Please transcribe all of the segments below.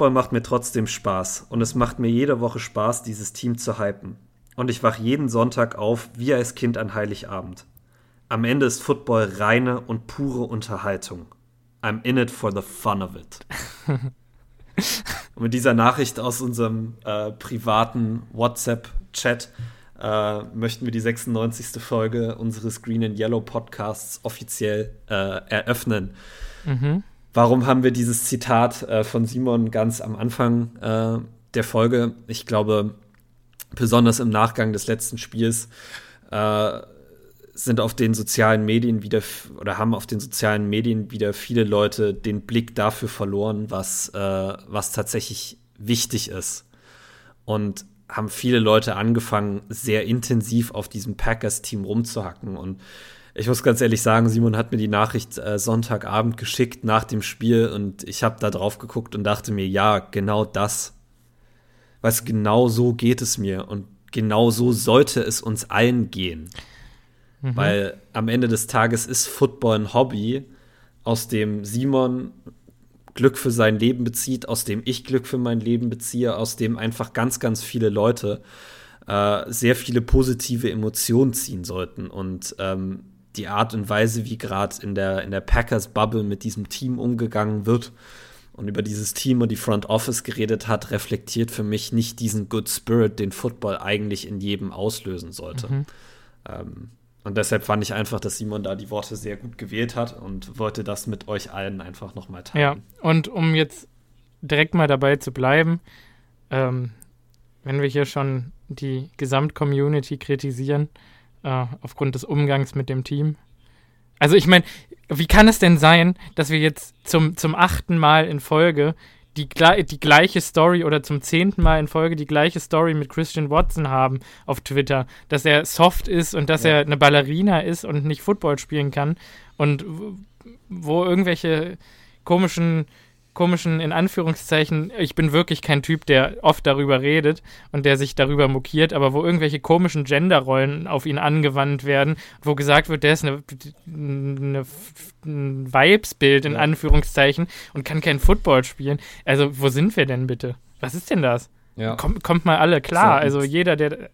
Football macht mir trotzdem Spaß und es macht mir jede Woche Spaß, dieses Team zu hypen. Und ich wach jeden Sonntag auf, wie als Kind an Heiligabend. Am Ende ist Football reine und pure Unterhaltung. I'm in it for the fun of it. und mit dieser Nachricht aus unserem äh, privaten WhatsApp-Chat äh, möchten wir die 96. Folge unseres Green and Yellow Podcasts offiziell äh, eröffnen. Mhm. Warum haben wir dieses Zitat äh, von Simon ganz am Anfang äh, der Folge? Ich glaube, besonders im Nachgang des letzten Spiels äh, sind auf den sozialen Medien wieder oder haben auf den sozialen Medien wieder viele Leute den Blick dafür verloren, was, äh, was tatsächlich wichtig ist. Und haben viele Leute angefangen, sehr intensiv auf diesem Packers-Team rumzuhacken. Und ich muss ganz ehrlich sagen, Simon hat mir die Nachricht äh, Sonntagabend geschickt nach dem Spiel und ich habe da drauf geguckt und dachte mir, ja, genau das. Weißt genau so geht es mir und genau so sollte es uns allen gehen. Mhm. Weil am Ende des Tages ist Football ein Hobby, aus dem Simon Glück für sein Leben bezieht, aus dem ich Glück für mein Leben beziehe, aus dem einfach ganz, ganz viele Leute äh, sehr viele positive Emotionen ziehen sollten. Und ähm, die Art und Weise, wie gerade in der, in der Packers-Bubble mit diesem Team umgegangen wird und über dieses Team und die Front Office geredet hat, reflektiert für mich nicht diesen Good Spirit, den Football eigentlich in jedem auslösen sollte. Mhm. Ähm, und deshalb fand ich einfach, dass Simon da die Worte sehr gut gewählt hat und wollte das mit euch allen einfach nochmal teilen. Ja, und um jetzt direkt mal dabei zu bleiben, ähm, wenn wir hier schon die Gesamtcommunity kritisieren, äh, aufgrund des Umgangs mit dem Team. Also ich meine, wie kann es denn sein, dass wir jetzt zum, zum achten Mal in Folge die, die gleiche Story oder zum zehnten Mal in Folge die gleiche Story mit Christian Watson haben auf Twitter, dass er soft ist und dass ja. er eine Ballerina ist und nicht Football spielen kann und wo irgendwelche komischen komischen, in Anführungszeichen, ich bin wirklich kein Typ, der oft darüber redet und der sich darüber mokiert, aber wo irgendwelche komischen Genderrollen auf ihn angewandt werden, wo gesagt wird, der ist eine, eine ein Vibesbild in. Anführungszeichen und kann kein Football spielen. Also, wo sind wir denn bitte? Was ist denn das? Ja. Kommt, kommt mal alle klar. Also jeder, der.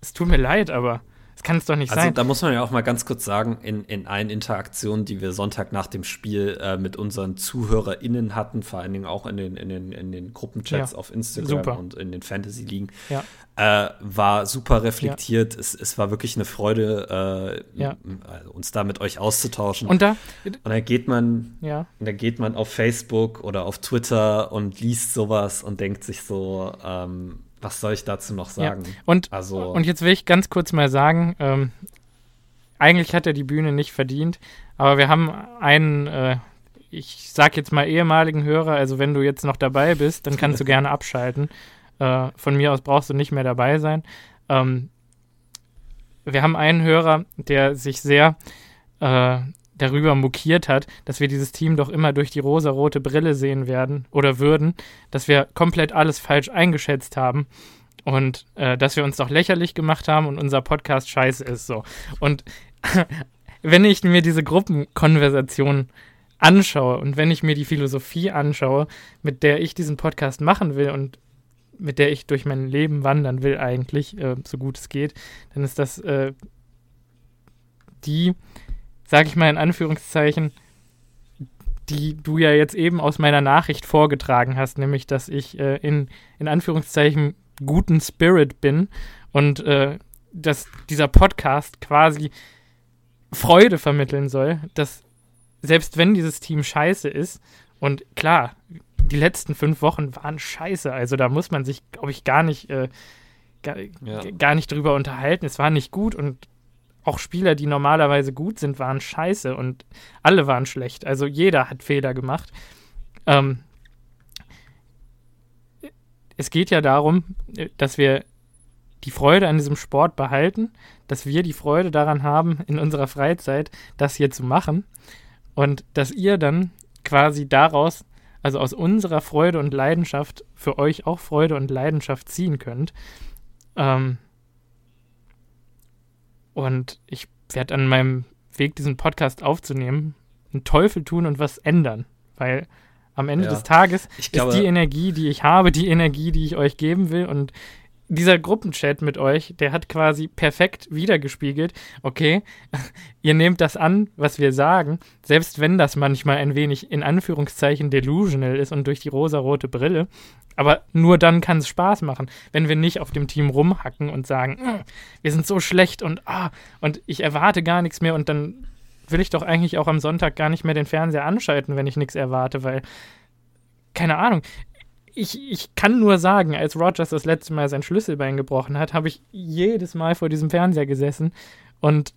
Es tut mir leid, aber. Das kann es doch nicht also, sein. Da muss man ja auch mal ganz kurz sagen, in, in allen Interaktionen, die wir Sonntag nach dem Spiel äh, mit unseren ZuhörerInnen hatten, vor allen Dingen auch in den, in den, in den Gruppenchats ja. auf Instagram super. und in den Fantasy-Ligen, ja. äh, war super reflektiert. Ja. Es, es war wirklich eine Freude, äh, äh, uns da mit euch auszutauschen. Und da, und da geht man, ja. und da geht man auf Facebook oder auf Twitter und liest sowas und denkt sich so, ähm, was soll ich dazu noch sagen? Ja. Und, also, und jetzt will ich ganz kurz mal sagen, ähm, eigentlich hat er die Bühne nicht verdient, aber wir haben einen, äh, ich sag jetzt mal ehemaligen Hörer, also wenn du jetzt noch dabei bist, dann kannst du gerne abschalten. Äh, von mir aus brauchst du nicht mehr dabei sein. Ähm, wir haben einen Hörer, der sich sehr äh, darüber mokiert hat, dass wir dieses Team doch immer durch die rosarote Brille sehen werden oder würden, dass wir komplett alles falsch eingeschätzt haben und äh, dass wir uns doch lächerlich gemacht haben und unser Podcast scheiße ist so. Und wenn ich mir diese Gruppenkonversation anschaue und wenn ich mir die Philosophie anschaue, mit der ich diesen Podcast machen will und mit der ich durch mein Leben wandern will eigentlich, äh, so gut es geht, dann ist das äh, die, sag ich mal in Anführungszeichen, die du ja jetzt eben aus meiner Nachricht vorgetragen hast, nämlich, dass ich äh, in, in Anführungszeichen guten Spirit bin und äh, dass dieser Podcast quasi Freude vermitteln soll, dass selbst wenn dieses Team scheiße ist, und klar, die letzten fünf Wochen waren scheiße, also da muss man sich, glaube ich, gar nicht, äh, gar, ja. gar nicht drüber unterhalten. Es war nicht gut und auch Spieler, die normalerweise gut sind, waren scheiße und alle waren schlecht. Also jeder hat Fehler gemacht. Ähm, es geht ja darum, dass wir die Freude an diesem Sport behalten, dass wir die Freude daran haben, in unserer Freizeit das hier zu machen und dass ihr dann quasi daraus, also aus unserer Freude und Leidenschaft, für euch auch Freude und Leidenschaft ziehen könnt. Ähm, und ich werde an meinem Weg, diesen Podcast aufzunehmen, einen Teufel tun und was ändern. Weil Am Ende Ja. des Tages glaube- ist die Energie, die ich habe, die Energie, die ich euch geben will. Und dieser Gruppenchat mit euch, der hat quasi perfekt wiedergespiegelt, okay, ihr nehmt das an, was wir sagen, selbst wenn das manchmal ein wenig in Anführungszeichen delusional ist und durch die rosarote Brille. Aber nur dann kann es Spaß machen, wenn wir nicht auf dem Team rumhacken und sagen, "Mm, wir sind so schlecht und ah, und ich erwarte gar nichts mehr und dann will ich doch eigentlich auch am Sonntag gar nicht mehr den Fernseher anschalten, wenn ich nichts erwarte, weil, keine Ahnung, ich, ich kann nur sagen, als Rogers das letzte Mal sein Schlüsselbein gebrochen hat, habe ich jedes Mal vor diesem Fernseher gesessen und,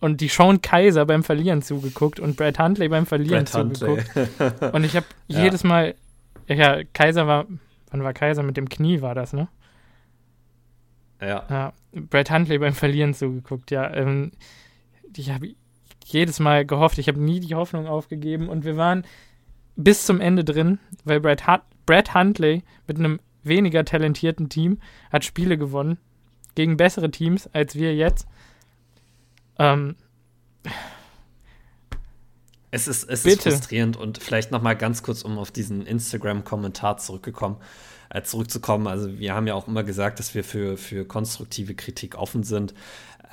und die Sean Kaiser beim Verlieren zugeguckt und Brad Huntley beim Verlieren Huntley. zugeguckt. Und ich habe Ja. jedes Mal, ja, Kaiser war, wann war Kaiser? Mit dem Knie war das, ne? ja. Ja, Brad Huntley beim Verlieren zugeguckt, ja. Ähm, ich habe jedes Mal gehofft, ich habe nie die Hoffnung aufgegeben und wir waren bis zum Ende drin, weil Brad, Hunt, Brad Huntley mit einem weniger talentierten Team hat Spiele gewonnen gegen bessere Teams als wir jetzt. Ähm, Es ist, es ist frustrierend und vielleicht noch mal ganz kurz, um auf diesen Instagram-Kommentar zurückgekommen, äh, zurückzukommen. Also wir haben ja auch immer gesagt, dass wir für, für konstruktive Kritik offen sind.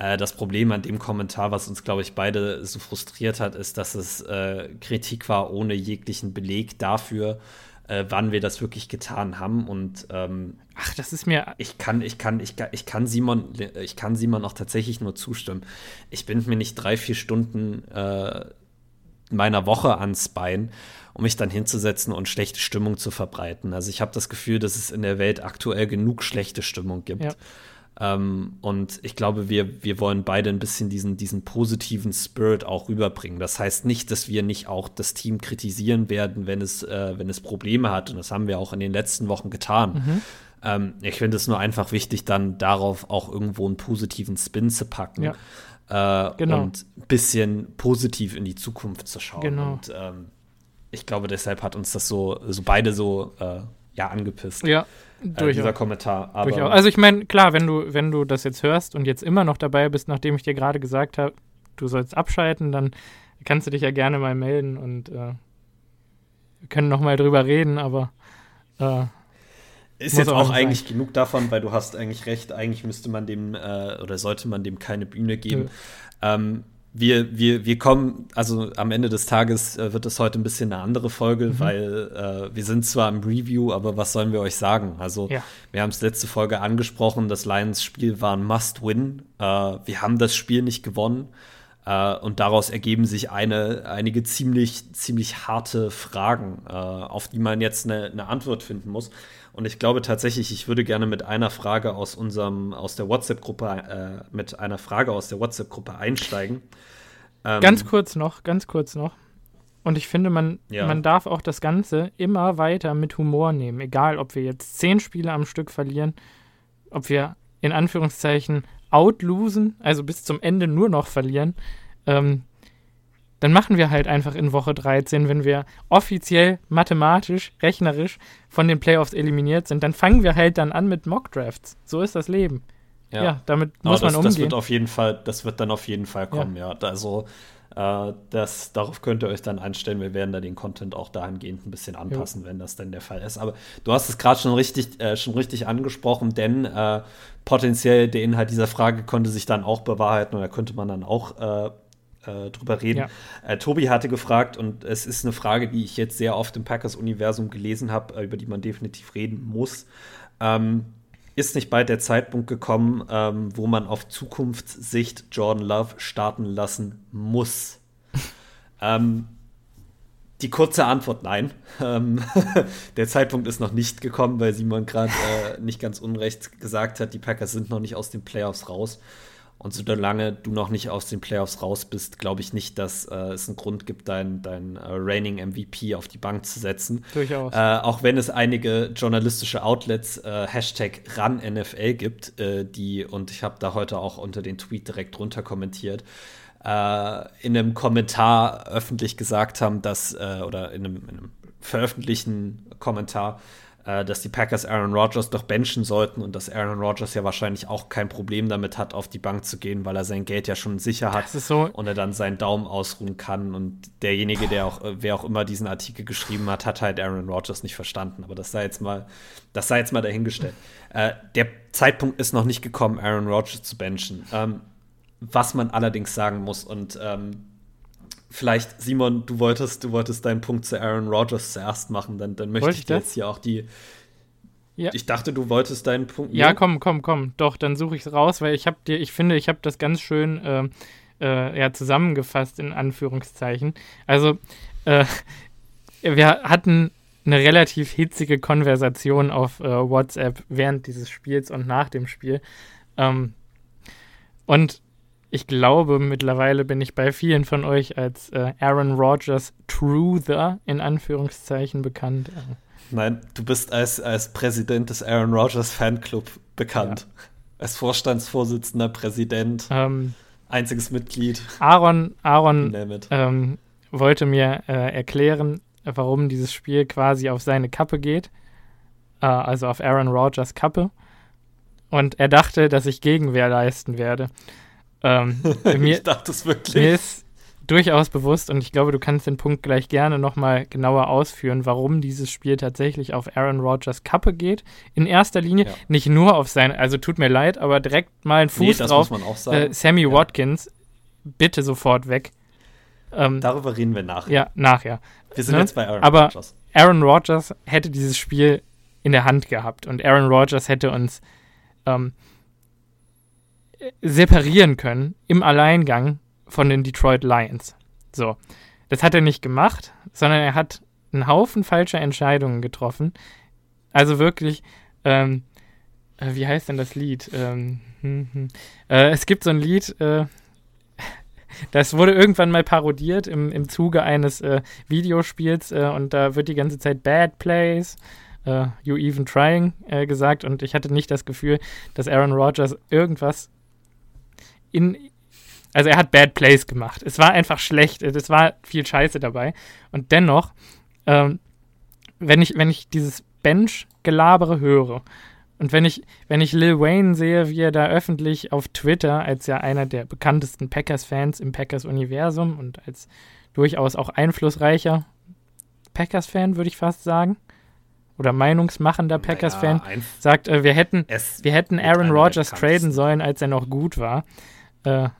Äh, das Problem an dem Kommentar, was uns, glaube ich, beide so frustriert hat, ist, dass es äh, Kritik war ohne jeglichen Beleg dafür, äh, wann wir das wirklich getan haben. Und ähm, ach, das ist mir ich kann, ich kann, ich kann, ich kann Simon, ich kann Simon auch tatsächlich nur zustimmen. Ich bin mir nicht drei, vier Stunden äh, meiner Woche ans Bein, um mich dann hinzusetzen und schlechte Stimmung zu verbreiten. Also ich habe das Gefühl, dass es in der Welt aktuell genug schlechte Stimmung gibt. Ja. Ähm, und ich glaube, wir, wir wollen beide ein bisschen diesen, diesen positiven Spirit auch rüberbringen. Das heißt nicht, dass wir nicht auch das Team kritisieren werden, wenn es, äh, wenn es Probleme hat. Und das haben wir auch in den letzten Wochen getan. Ähm, ich finde es nur einfach wichtig, dann darauf auch irgendwo einen positiven Spin zu packen. Ja. Äh, Genau. Und ein bisschen positiv in die Zukunft zu schauen. Genau. Und ähm, ich glaube, deshalb hat uns das so, so beide so äh, ja, angepisst. ja durchaus. dieser Kommentar. Aber Durchaus. Also ich meine, klar, wenn du, wenn du das jetzt hörst und jetzt immer noch dabei bist, nachdem ich dir gerade gesagt habe, du sollst abschalten, dann kannst du dich ja gerne mal melden und äh, wir können noch mal drüber reden, aber äh, Ist jetzt auch auch eigentlich genug davon, weil du hast eigentlich recht, eigentlich müsste man dem äh, oder sollte man dem keine Bühne geben. Nö. Ähm, wir, wir, wir kommen, also am Ende des Tages äh, wird das heute ein bisschen eine andere Folge, Mhm. weil äh, wir sind zwar im Review, aber was sollen wir euch sagen? Also Ja. wir haben es letzte Folge angesprochen, das Lions-Spiel war ein Must-Win. Äh, wir haben das Spiel nicht gewonnen. Äh, und daraus ergeben sich eine, einige ziemlich, ziemlich harte Fragen, äh, auf die man jetzt eine, eine Antwort finden muss. Und ich glaube tatsächlich, ich würde gerne mit einer Frage aus unserem, aus der WhatsApp-Gruppe, äh, mit einer Frage aus der WhatsApp-Gruppe einsteigen. Ähm, ganz kurz noch, ganz kurz noch. Und ich finde, man, Ja. man darf auch das Ganze immer weiter mit Humor nehmen. Egal, ob wir jetzt zehn Spiele am Stück verlieren, ob wir in Anführungszeichen outlosen, also bis zum Ende nur noch verlieren, ähm, dann machen wir halt einfach in Woche 13, wenn wir offiziell mathematisch, rechnerisch von den Playoffs eliminiert sind, dann fangen wir halt dann an mit Mockdrafts. So ist das Leben. Ja, damit Aber muss man das, umgehen. das wird auf jeden Fall, das wird dann auf jeden Fall kommen, ja. Also äh, das, darauf könnt ihr euch dann einstellen. Wir werden da den Content auch dahingehend ein bisschen anpassen, wenn das denn der Fall ist. Aber du hast es gerade schon richtig, äh, schon richtig angesprochen, denn äh, potenziell der Inhalt dieser Frage konnte sich dann auch bewahrheiten und da könnte man dann auch äh, drüber reden. Ja. Äh, Tobi hatte gefragt, und es ist eine Frage, die ich jetzt sehr oft im Packers-Universum gelesen habe, äh, über die man definitiv reden muss. Ähm, ist nicht bald der Zeitpunkt gekommen, ähm, wo man auf Zukunftssicht Jordan Love starten lassen muss? ähm, die kurze Antwort nein. Ähm, der Zeitpunkt ist noch nicht gekommen, weil Simon gerade äh, nicht ganz unrecht gesagt hat, die Packers sind noch nicht aus den Playoffs raus. Und solange du noch nicht aus den Playoffs raus bist, glaube ich nicht, dass äh, es einen Grund gibt, dein, dein äh, Reigning MVP auf die Bank zu setzen. Durchaus. Äh, auch wenn es einige journalistische Outlets, äh, Hashtag RunNFL gibt, äh, die, und ich habe da heute auch unter den Tweet direkt drunter kommentiert, äh, in einem Kommentar öffentlich gesagt haben, dass, äh, oder in einem, in einem veröffentlichten Kommentar, dass die Packers Aaron Rodgers doch benchen sollten und dass Aaron Rodgers ja wahrscheinlich auch kein Problem damit hat, auf die Bank zu gehen, weil er sein Geld ja schon sicher hat so und er dann seinen Daumen ausruhen kann. Und derjenige, der auch, äh, wer auch immer diesen Artikel geschrieben hat, hat halt Aaron Rodgers nicht verstanden. Aber das sei jetzt mal, das sei jetzt mal dahingestellt. Äh, der Zeitpunkt ist noch nicht gekommen, Aaron Rodgers zu benchen. Ähm, was man allerdings sagen muss und ähm, vielleicht, Simon, du wolltest, du wolltest deinen Punkt zu Aaron Rodgers zuerst machen, dann, dann möchte Wollte ich dir jetzt hier auch die. Ja. Ich dachte, du wolltest deinen Punkt. Ja, komm, komm, komm. Doch, dann suche ich es raus, weil ich habe dir, ich finde, ich habe das ganz schön äh, äh, ja, zusammengefasst, in Anführungszeichen. Also, äh, wir hatten eine relativ hitzige Konversation auf äh, WhatsApp während dieses Spiels und nach dem Spiel. Ähm, und ich glaube, mittlerweile bin ich bei vielen von euch als äh, Aaron Rodgers Truther in Anführungszeichen bekannt. Nein, du bist als, als Präsident des Aaron Rodgers Fanclub bekannt. Ja. Als Vorstandsvorsitzender, Präsident, ähm, einziges Mitglied. Aaron, Aaron ähm, wollte mir äh, erklären, warum dieses Spiel quasi auf seine Kappe geht. Äh, also auf Aaron Rodgers Kappe. Und er dachte, dass ich Gegenwehr leisten werde. Ähm, mir, ich dachte es wirklich. Mir ist durchaus bewusst und ich glaube, du kannst den Punkt gleich gerne nochmal genauer ausführen, warum dieses Spiel tatsächlich auf Aaron Rodgers Kappe geht. In erster Linie ja. nicht nur auf seine, also tut mir leid, aber direkt mal einen Fuß nee, drauf. Äh, Sammy ja. Watkins, bitte sofort weg. Ähm, Darüber reden wir nachher. Ja, nachher. Wir sind ne? jetzt bei Aaron aber Rodgers. Aaron Rodgers hätte dieses Spiel in der Hand gehabt und Aaron Rodgers hätte uns ähm, separieren können im Alleingang von den Detroit Lions. So. Das hat er nicht gemacht, sondern er hat einen Haufen falscher Entscheidungen getroffen. Also wirklich, ähm, äh, wie heißt denn das Lied? Ähm, hm, hm. Äh, es gibt so ein Lied, äh, das wurde irgendwann mal parodiert im, im Zuge eines äh, Videospiels äh, und da wird die ganze Zeit Bad Plays, uh, You Even Trying gesagt und ich hatte nicht das Gefühl, dass Aaron Rodgers irgendwas in. Also er hat Bad Plays gemacht. Es war einfach schlecht. Es war viel Scheiße dabei. Und dennoch, ähm, wenn ich, wenn ich dieses Bench-Gelabere höre und wenn ich, wenn ich Lil Wayne sehe, wie er da öffentlich auf Twitter als ja einer der bekanntesten Packers-Fans im Packers-Universum und als durchaus auch einflussreicher Packers-Fan, würde ich fast sagen, oder meinungsmachender Packers-Fan, naja, sagt, äh, wir hätten, wir hätten Aaron Rodgers traden sollen, als er noch gut war äh,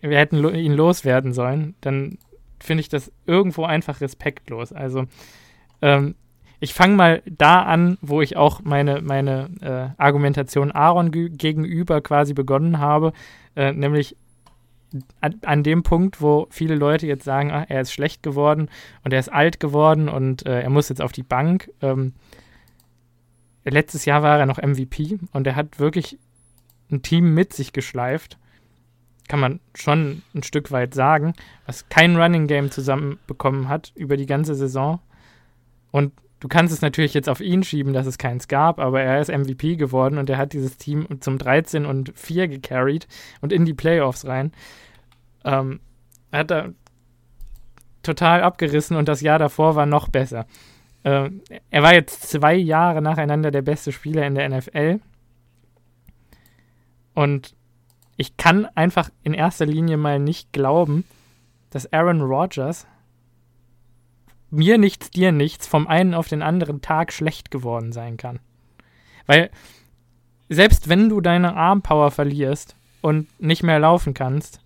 wir hätten lo ihn loswerden sollen, dann finde ich das irgendwo einfach respektlos. Also ähm, ich fange mal da an, wo ich auch meine, meine äh, Argumentation Aaron gegenüber quasi begonnen habe, äh, nämlich an, an, dem Punkt, wo viele Leute jetzt sagen, ach, er ist schlecht geworden und er ist alt geworden und äh, er muss jetzt auf die Bank. Ähm, letztes Jahr war er noch MVP und er hat wirklich ein Team mit sich geschleift kann man schon ein Stück weit sagen, was kein Running Game zusammenbekommen hat über die ganze Saison. Und du kannst es natürlich jetzt auf ihn schieben, dass es keins gab, aber er ist MVP geworden und er hat dieses Team zum 13 und 4 gecarried und in die Playoffs rein. Ähm, hat er total abgerissen und das Jahr davor war noch besser. Ähm, er war jetzt zwei Jahre nacheinander der beste Spieler in der NFL. Und ich kann einfach in erster Linie mal nicht glauben, dass Aaron Rodgers mir nichts, dir nichts vom einen auf den anderen Tag schlecht geworden sein kann. Weil selbst wenn du deine Armpower verlierst und nicht mehr laufen kannst,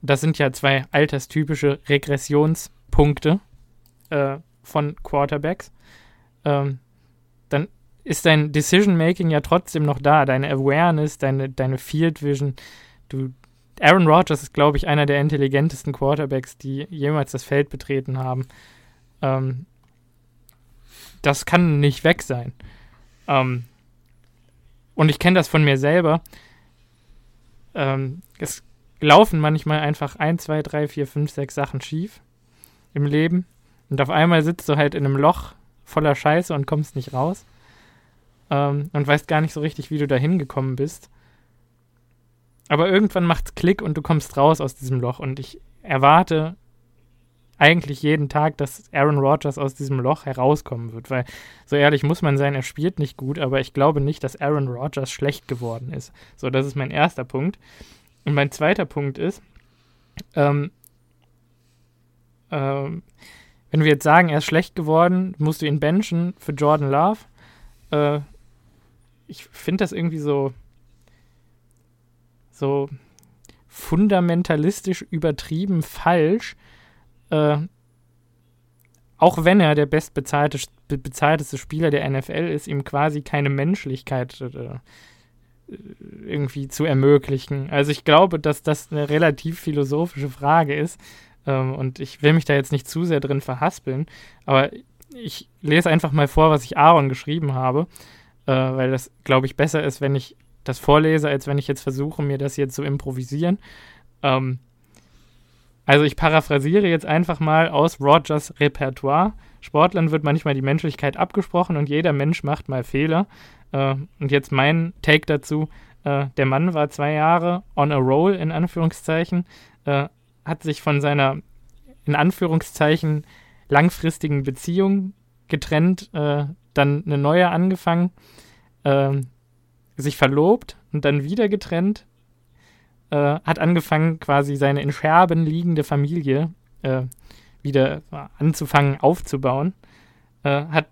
das sind ja zwei alterstypische Regressionspunkte äh, von Quarterbacks, ähm, dann ist dein Decision Making ja trotzdem noch da, deine Awareness, deine, deine Field Vision, du, Aaron Rodgers ist, glaube ich, einer der intelligentesten Quarterbacks, die jemals das Feld betreten haben. Ähm, das kann nicht weg sein. Ähm, und ich kenne das von mir selber. Ähm, es laufen manchmal einfach ein, zwei, drei, vier, fünf, sechs Sachen schief im Leben. Und auf einmal sitzt du halt in einem Loch voller Scheiße und kommst nicht raus. Ähm, und weißt gar nicht so richtig, wie du da hingekommen bist. Aber irgendwann macht's Klick und du kommst raus aus diesem Loch. Und ich erwarte eigentlich jeden Tag, dass Aaron Rodgers aus diesem Loch herauskommen wird, weil so ehrlich muss man sein, er spielt nicht gut, aber ich glaube nicht, dass Aaron Rodgers schlecht geworden ist. So, das ist mein erster Punkt. Und mein zweiter Punkt ist, ähm, ähm, wenn wir jetzt sagen, er ist schlecht geworden, musst du ihn benchen für Jordan Love. Äh, ich finde das irgendwie so, so fundamentalistisch übertrieben falsch. Äh, auch wenn er der bestbezahlteste Spieler der NFL ist, ihm quasi keine Menschlichkeit äh, irgendwie zu ermöglichen. Also ich glaube, dass das eine relativ philosophische Frage ist. Ähm, und ich will mich da jetzt nicht zu sehr drin verhaspeln, aber ich lese einfach mal vor, was ich Aaron geschrieben habe, äh, weil das, glaube ich, besser ist, wenn ich das vorlese, als wenn ich jetzt versuche, mir das jetzt zu improvisieren. Ähm, also ich paraphrasiere jetzt einfach mal aus Rogers Repertoire. Sportlern wird manchmal die Menschlichkeit abgesprochen und jeder Mensch macht mal Fehler. Äh, und jetzt mein Take dazu. Äh, der Mann war zwei Jahre on a roll, in Anführungszeichen, äh, hat sich von seiner, in Anführungszeichen, langfristigen Beziehung getrennt, äh, dann eine neue angefangen, äh, sich verlobt und dann wieder getrennt, äh, hat angefangen, quasi seine in Scherben liegende Familie äh, wieder anzufangen aufzubauen, äh, hat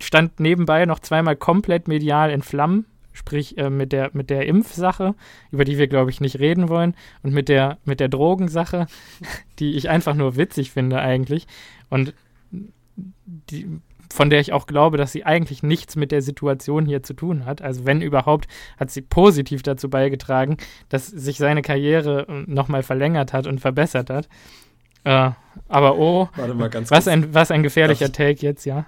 stand nebenbei noch zweimal komplett medial in Flammen, sprich äh, mit, der, mit der Impfsache, über die wir, glaube ich, nicht reden wollen, und mit der, mit der Drogensache, die ich einfach nur witzig finde eigentlich. Und die, von der ich auch glaube, dass sie eigentlich nichts mit der Situation hier zu tun hat. Also wenn überhaupt, hat sie positiv dazu beigetragen, dass sich seine Karriere äh, nochmal verlängert hat und verbessert hat. Äh, aber oh, was, ein, was ein gefährlicher Take jetzt, ja.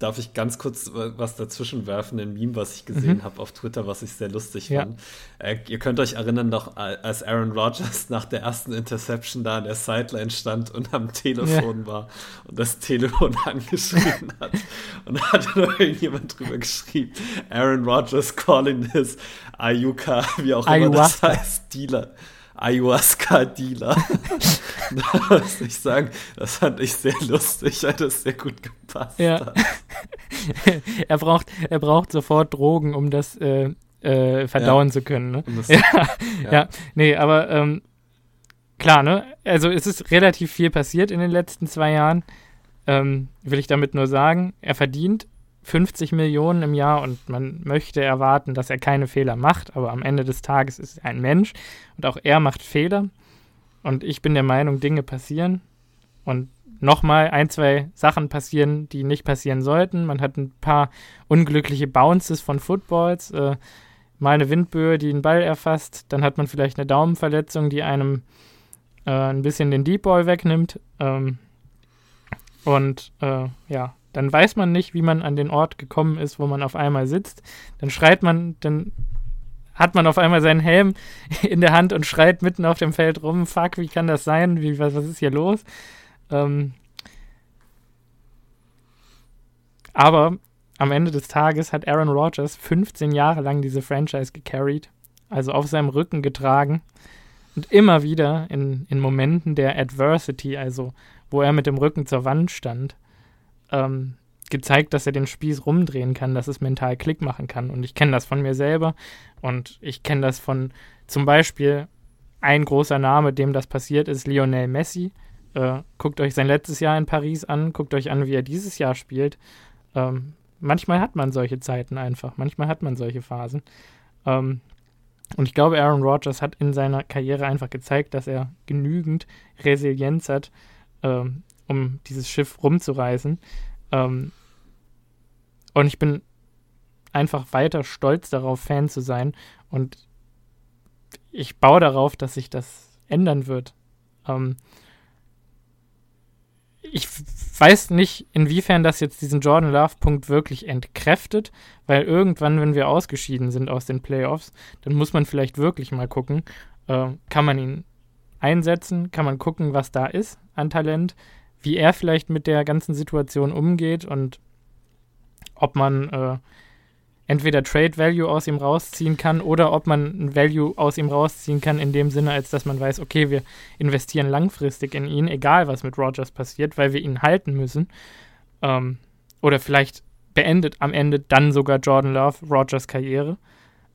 Darf ich ganz kurz was dazwischen werfen, ein Meme, was ich gesehen mhm. habe auf Twitter, was ich sehr lustig ja. fand. Äh, ihr könnt euch erinnern, noch als Aaron Rodgers nach der ersten Interception da an der Sideline stand und am Telefon ja. war und das Telefon angeschrieben hat. Und da hat noch irgendjemand drüber geschrieben, Aaron Rodgers calling this Ayuka, wie auch immer das heißt, Dealer. Ayahuasca-Dealer. da muss ich sagen, das fand ich sehr lustig, hat das sehr gut gepasst. Ja. er, braucht, er braucht sofort Drogen, um das äh, äh, verdauen ja. zu können. Ne? Das, ja, ja. ja, nee, aber ähm, klar, ne? Also es ist relativ viel passiert in den letzten zwei Jahren. Ähm, will ich damit nur sagen, er verdient 50 Millionen im Jahr und man möchte erwarten, dass er keine Fehler macht, aber am Ende des Tages ist er ein Mensch und auch er macht Fehler. Und ich bin der Meinung, Dinge passieren und nochmal ein, zwei Sachen passieren, die nicht passieren sollten. Man hat ein paar unglückliche Bounces von Footballs, äh, mal eine Windböe, die den Ball erfasst, dann hat man vielleicht eine Daumenverletzung, die einem äh, ein bisschen den Deep Ball wegnimmt. Ähm, und äh, ja, dann weiß man nicht, wie man an den Ort gekommen ist, wo man auf einmal sitzt. Dann schreit man, dann hat man auf einmal seinen Helm in der Hand und schreit mitten auf dem Feld rum, fuck, wie kann das sein? Wie, was, was ist hier los? Ähm aber am Ende des Tages hat Aaron Rodgers 15 Jahre lang diese Franchise gecarried, also auf seinem Rücken getragen und immer wieder in, in Momenten der Adversity, also wo er mit dem Rücken zur Wand stand, ähm, gezeigt, dass er den Spieß rumdrehen kann, dass es mental Klick machen kann. Und ich kenne das von mir selber und ich kenne das von zum Beispiel ein großer Name, dem das passiert ist, Lionel Messi. Äh, guckt euch sein letztes Jahr in Paris an, guckt euch an, wie er dieses Jahr spielt. Ähm, manchmal hat man solche Zeiten einfach, manchmal hat man solche Phasen. Ähm, und ich glaube, Aaron Rodgers hat in seiner Karriere einfach gezeigt, dass er genügend Resilienz hat, ähm, um dieses Schiff rumzureißen. Ähm, und ich bin einfach weiter stolz darauf, Fan zu sein. Und ich baue darauf, dass sich das ändern wird. Ähm, ich weiß nicht, inwiefern das jetzt diesen Jordan Love-Punkt wirklich entkräftet, weil irgendwann, wenn wir ausgeschieden sind aus den Playoffs, dann muss man vielleicht wirklich mal gucken, äh, kann man ihn einsetzen, kann man gucken, was da ist an Talent, wie er vielleicht mit der ganzen Situation umgeht und ob man äh, entweder Trade Value aus ihm rausziehen kann oder ob man ein Value aus ihm rausziehen kann, in dem Sinne, als dass man weiß, okay, wir investieren langfristig in ihn, egal was mit Rogers passiert, weil wir ihn halten müssen. Ähm, oder vielleicht beendet am Ende dann sogar Jordan Love Rogers Karriere.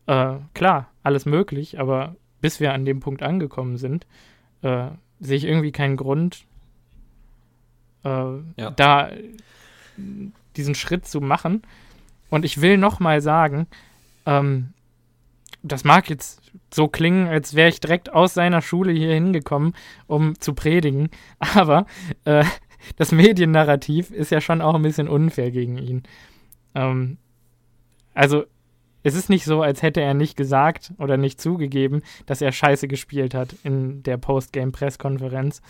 Äh, klar, alles möglich, aber bis wir an dem Punkt angekommen sind, äh, sehe ich irgendwie keinen Grund, äh, ja. da diesen Schritt zu machen. Und ich will noch mal sagen, ähm, das mag jetzt so klingen, als wäre ich direkt aus seiner Schule hier hingekommen, um zu predigen, aber äh, das Mediennarrativ ist ja schon auch ein bisschen unfair gegen ihn. Ähm, also es ist nicht so, als hätte er nicht gesagt oder nicht zugegeben, dass er scheiße gespielt hat in der Postgame-Presskonferenz.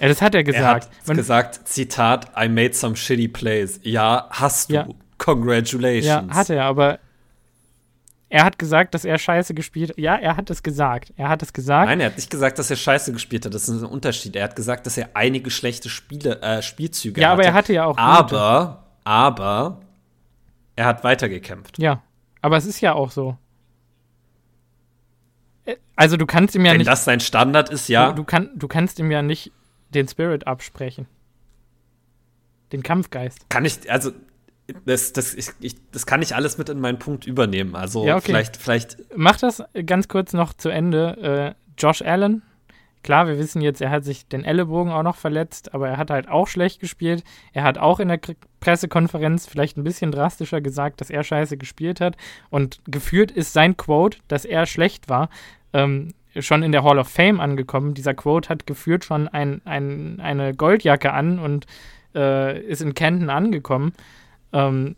Ja, das hat er gesagt. Er hat gesagt, Zitat, I made some shitty plays. Ja, hast du. Ja. Congratulations. Ja, hat er, aber er hat gesagt, dass er scheiße gespielt hat. Ja, er hat es gesagt. Er hat es gesagt. Nein, er hat nicht gesagt, dass er scheiße gespielt hat. Das ist ein Unterschied. Er hat gesagt, dass er einige schlechte Spiele, äh, Spielzüge ja, hatte. Ja, aber er hatte ja auch. Aber, gute. aber, er hat weitergekämpft. Ja, aber es ist ja auch so. Äh, also du kannst ihm ja Wenn nicht. Wenn das sein Standard ist, ja. Du, du, kann, du kannst ihm ja nicht den Spirit absprechen. Den Kampfgeist. Kann ich, also das, das, ich, ich, das kann ich alles mit in meinen Punkt übernehmen. Also ja, okay. vielleicht, vielleicht. Mach das ganz kurz noch zu Ende. Äh, Josh Allen, klar, wir wissen jetzt, er hat sich den Ellenbogen auch noch verletzt, aber er hat halt auch schlecht gespielt. Er hat auch in der K Pressekonferenz vielleicht ein bisschen drastischer gesagt, dass er scheiße gespielt hat. Und geführt ist sein Quote, dass er schlecht war, ähm, schon in der Hall of Fame angekommen. Dieser Quote hat geführt schon ein, ein, eine Goldjacke an und äh, ist in Kenton angekommen. Ähm,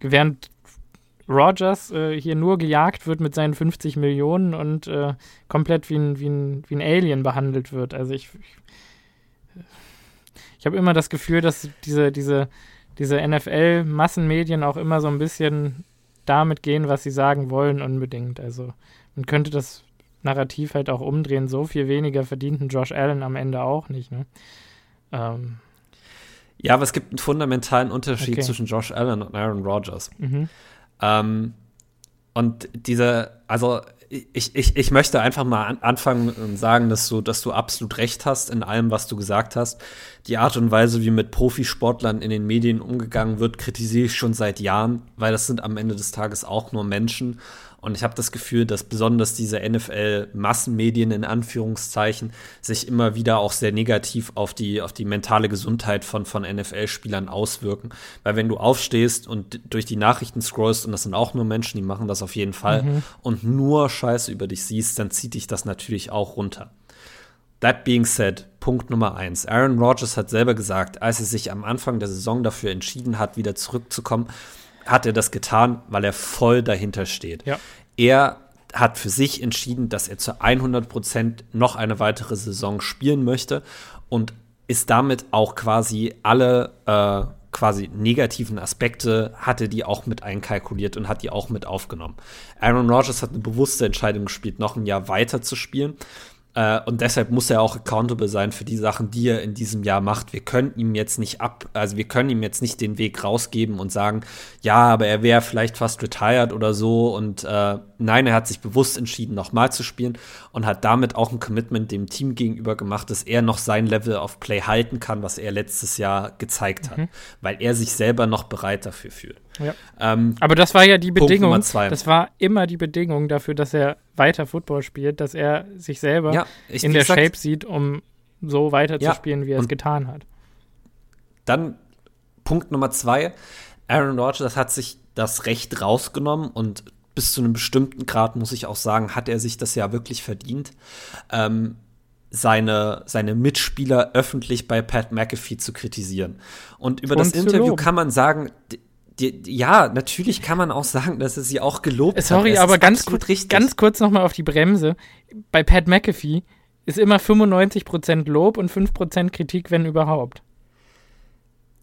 während Rogers äh, hier nur gejagt wird mit seinen 50 Millionen und äh, komplett wie ein, wie, ein, wie ein Alien behandelt wird. Also ich, ich, ich habe immer das Gefühl, dass diese, diese, diese NFL-Massenmedien auch immer so ein bisschen damit gehen, was sie sagen wollen, unbedingt. Also man könnte das Narrativ halt auch umdrehen. So viel weniger verdienten Josh Allen am Ende auch nicht. Ne? Ähm, ja, aber es gibt einen fundamentalen Unterschied okay. zwischen Josh Allen und Aaron Rodgers. Mhm. Ähm, und diese, also ich, ich, ich möchte einfach mal an, anfangen und sagen, dass du, dass du absolut recht hast in allem, was du gesagt hast. Die Art und Weise, wie mit Profisportlern in den Medien umgegangen wird, kritisiere ich schon seit Jahren, weil das sind am Ende des Tages auch nur Menschen. Und ich habe das Gefühl, dass besonders diese NFL-Massenmedien in Anführungszeichen sich immer wieder auch sehr negativ auf die, auf die mentale Gesundheit von, von NFL-Spielern auswirken. Weil wenn du aufstehst und durch die Nachrichten scrollst, und das sind auch nur Menschen, die machen das auf jeden Fall, mhm. und nur Scheiße über dich siehst, dann zieht dich das natürlich auch runter. That being said, Punkt Nummer eins. Aaron Rodgers hat selber gesagt, als er sich am Anfang der Saison dafür entschieden hat, wieder zurückzukommen, hat er das getan, weil er voll dahinter steht. Ja. Er hat für sich entschieden, dass er zu 100 Prozent noch eine weitere Saison spielen möchte und ist damit auch quasi alle äh, quasi negativen Aspekte hatte die auch mit einkalkuliert und hat die auch mit aufgenommen. Aaron Rodgers hat eine bewusste Entscheidung gespielt, noch ein Jahr weiter zu spielen äh, und deshalb muss er auch accountable sein für die Sachen, die er in diesem Jahr macht. Wir können ihm jetzt nicht ab, also wir können ihm jetzt nicht den Weg rausgeben und sagen, ja, aber er wäre vielleicht fast retired oder so. Und äh, nein, er hat sich bewusst entschieden, nochmal zu spielen und hat damit auch ein Commitment dem Team gegenüber gemacht, dass er noch sein Level of Play halten kann, was er letztes Jahr gezeigt hat, mhm. weil er sich selber noch bereit dafür fühlt. Ja. Ähm, aber das war ja die Bedingung. Das war immer die Bedingung dafür, dass er weiter Football spielt, dass er sich selber ja, ich, in der gesagt, Shape sieht, um so weiter zu spielen, wie er es getan hat. Dann Punkt Nummer zwei. Aaron Rodgers hat sich das Recht rausgenommen und bis zu einem bestimmten Grad, muss ich auch sagen, hat er sich das ja wirklich verdient. Ähm, seine, seine Mitspieler öffentlich bei Pat McAfee zu kritisieren. Und über und das Interview kann man sagen, die, ja, natürlich kann man auch sagen, dass es sie auch gelobt Sorry, hat. Sorry, aber ganz, kur ganz kurz noch mal auf die Bremse. Bei Pat McAfee ist immer 95% Lob und 5% Kritik, wenn überhaupt.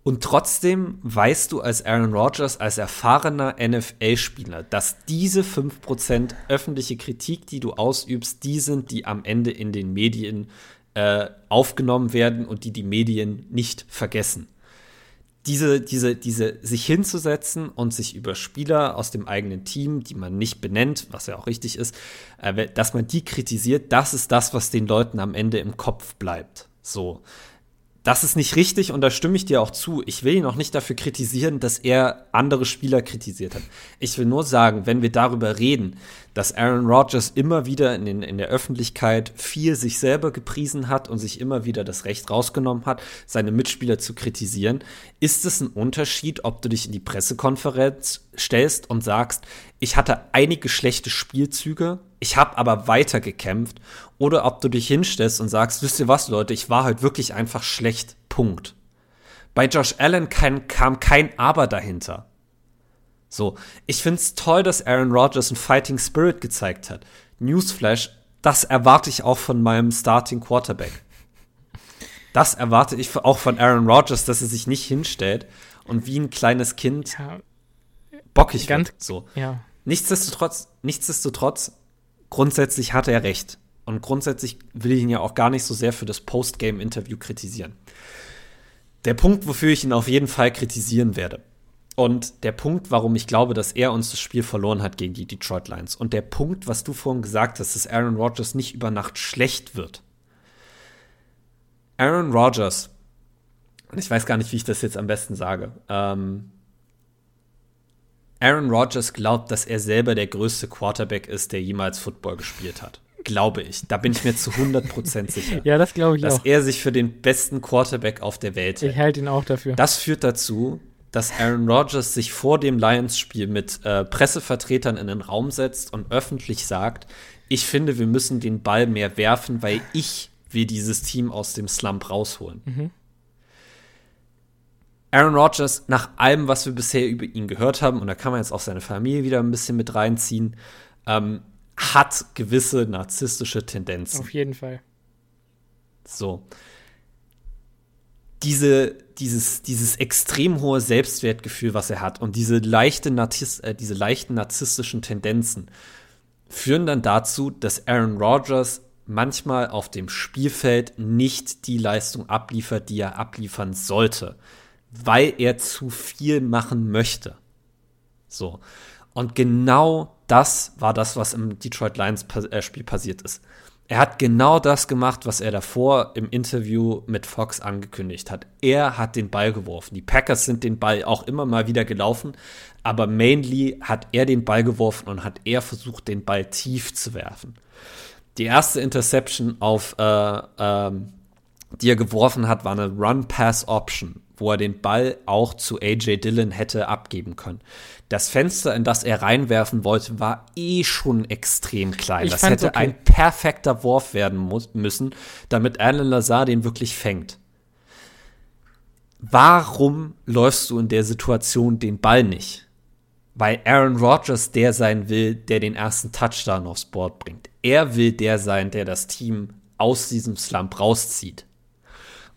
Und trotzdem weißt du als Aaron Rodgers, als erfahrener NFL-Spieler, dass diese 5% öffentliche Kritik, die du ausübst, die sind, die am Ende in den Medien äh, aufgenommen werden und die die Medien nicht vergessen diese, diese, diese, sich hinzusetzen und sich über Spieler aus dem eigenen Team, die man nicht benennt, was ja auch richtig ist, äh, dass man die kritisiert, das ist das, was den Leuten am Ende im Kopf bleibt. So. Das ist nicht richtig und da stimme ich dir auch zu. Ich will ihn auch nicht dafür kritisieren, dass er andere Spieler kritisiert hat. Ich will nur sagen, wenn wir darüber reden, dass Aaron Rodgers immer wieder in, den, in der Öffentlichkeit viel sich selber gepriesen hat und sich immer wieder das Recht rausgenommen hat, seine Mitspieler zu kritisieren, ist es ein Unterschied, ob du dich in die Pressekonferenz stellst und sagst, ich hatte einige schlechte Spielzüge, ich habe aber weiter gekämpft oder ob du dich hinstellst und sagst, wisst ihr was, Leute, ich war halt wirklich einfach schlecht. Punkt. Bei Josh Allen kein, kam kein Aber dahinter. So, ich find's toll, dass Aaron Rodgers einen Fighting Spirit gezeigt hat. Newsflash, das erwarte ich auch von meinem Starting Quarterback. Das erwarte ich auch von Aaron Rodgers, dass er sich nicht hinstellt und wie ein kleines Kind ja, bockig ganz, wird. So. Ja. Nichtsdestotrotz, nichtsdestotrotz, grundsätzlich hat er recht. Und grundsätzlich will ich ihn ja auch gar nicht so sehr für das Postgame-Interview kritisieren. Der Punkt, wofür ich ihn auf jeden Fall kritisieren werde. Und der Punkt, warum ich glaube, dass er uns das Spiel verloren hat gegen die Detroit Lions. Und der Punkt, was du vorhin gesagt hast, dass Aaron Rodgers nicht über Nacht schlecht wird. Aaron Rodgers, und ich weiß gar nicht, wie ich das jetzt am besten sage, ähm, Aaron Rodgers glaubt, dass er selber der größte Quarterback ist, der jemals Football gespielt hat glaube ich. Da bin ich mir zu 100% sicher. ja, das glaube ich dass auch. Dass er sich für den besten Quarterback auf der Welt hält. Ich halte ihn auch dafür. Das führt dazu, dass Aaron Rodgers sich vor dem Lions-Spiel mit äh, Pressevertretern in den Raum setzt und öffentlich sagt, ich finde, wir müssen den Ball mehr werfen, weil ich will dieses Team aus dem Slump rausholen. Mhm. Aaron Rodgers, nach allem, was wir bisher über ihn gehört haben, und da kann man jetzt auch seine Familie wieder ein bisschen mit reinziehen, ähm, hat gewisse narzisstische Tendenzen. Auf jeden Fall. So. Diese, dieses, dieses extrem hohe Selbstwertgefühl, was er hat, und diese, leichte Narziss, äh, diese leichten narzisstischen Tendenzen führen dann dazu, dass Aaron Rodgers manchmal auf dem Spielfeld nicht die Leistung abliefert, die er abliefern sollte, weil er zu viel machen möchte. So. Und genau das war das, was im Detroit Lions-Spiel äh, passiert ist. Er hat genau das gemacht, was er davor im Interview mit Fox angekündigt hat. Er hat den Ball geworfen. Die Packers sind den Ball auch immer mal wieder gelaufen, aber mainly hat er den Ball geworfen und hat er versucht, den Ball tief zu werfen. Die erste Interception auf, äh, ähm, die er geworfen hat, war eine Run-Pass-Option wo er den Ball auch zu AJ Dillon hätte abgeben können. Das Fenster, in das er reinwerfen wollte, war eh schon extrem klein. Ich das hätte okay. ein perfekter Wurf werden muss, müssen, damit Alan Lazar den wirklich fängt. Warum läufst du in der Situation den Ball nicht? Weil Aaron Rodgers der sein will, der den ersten Touchdown aufs Board bringt. Er will der sein, der das Team aus diesem Slump rauszieht.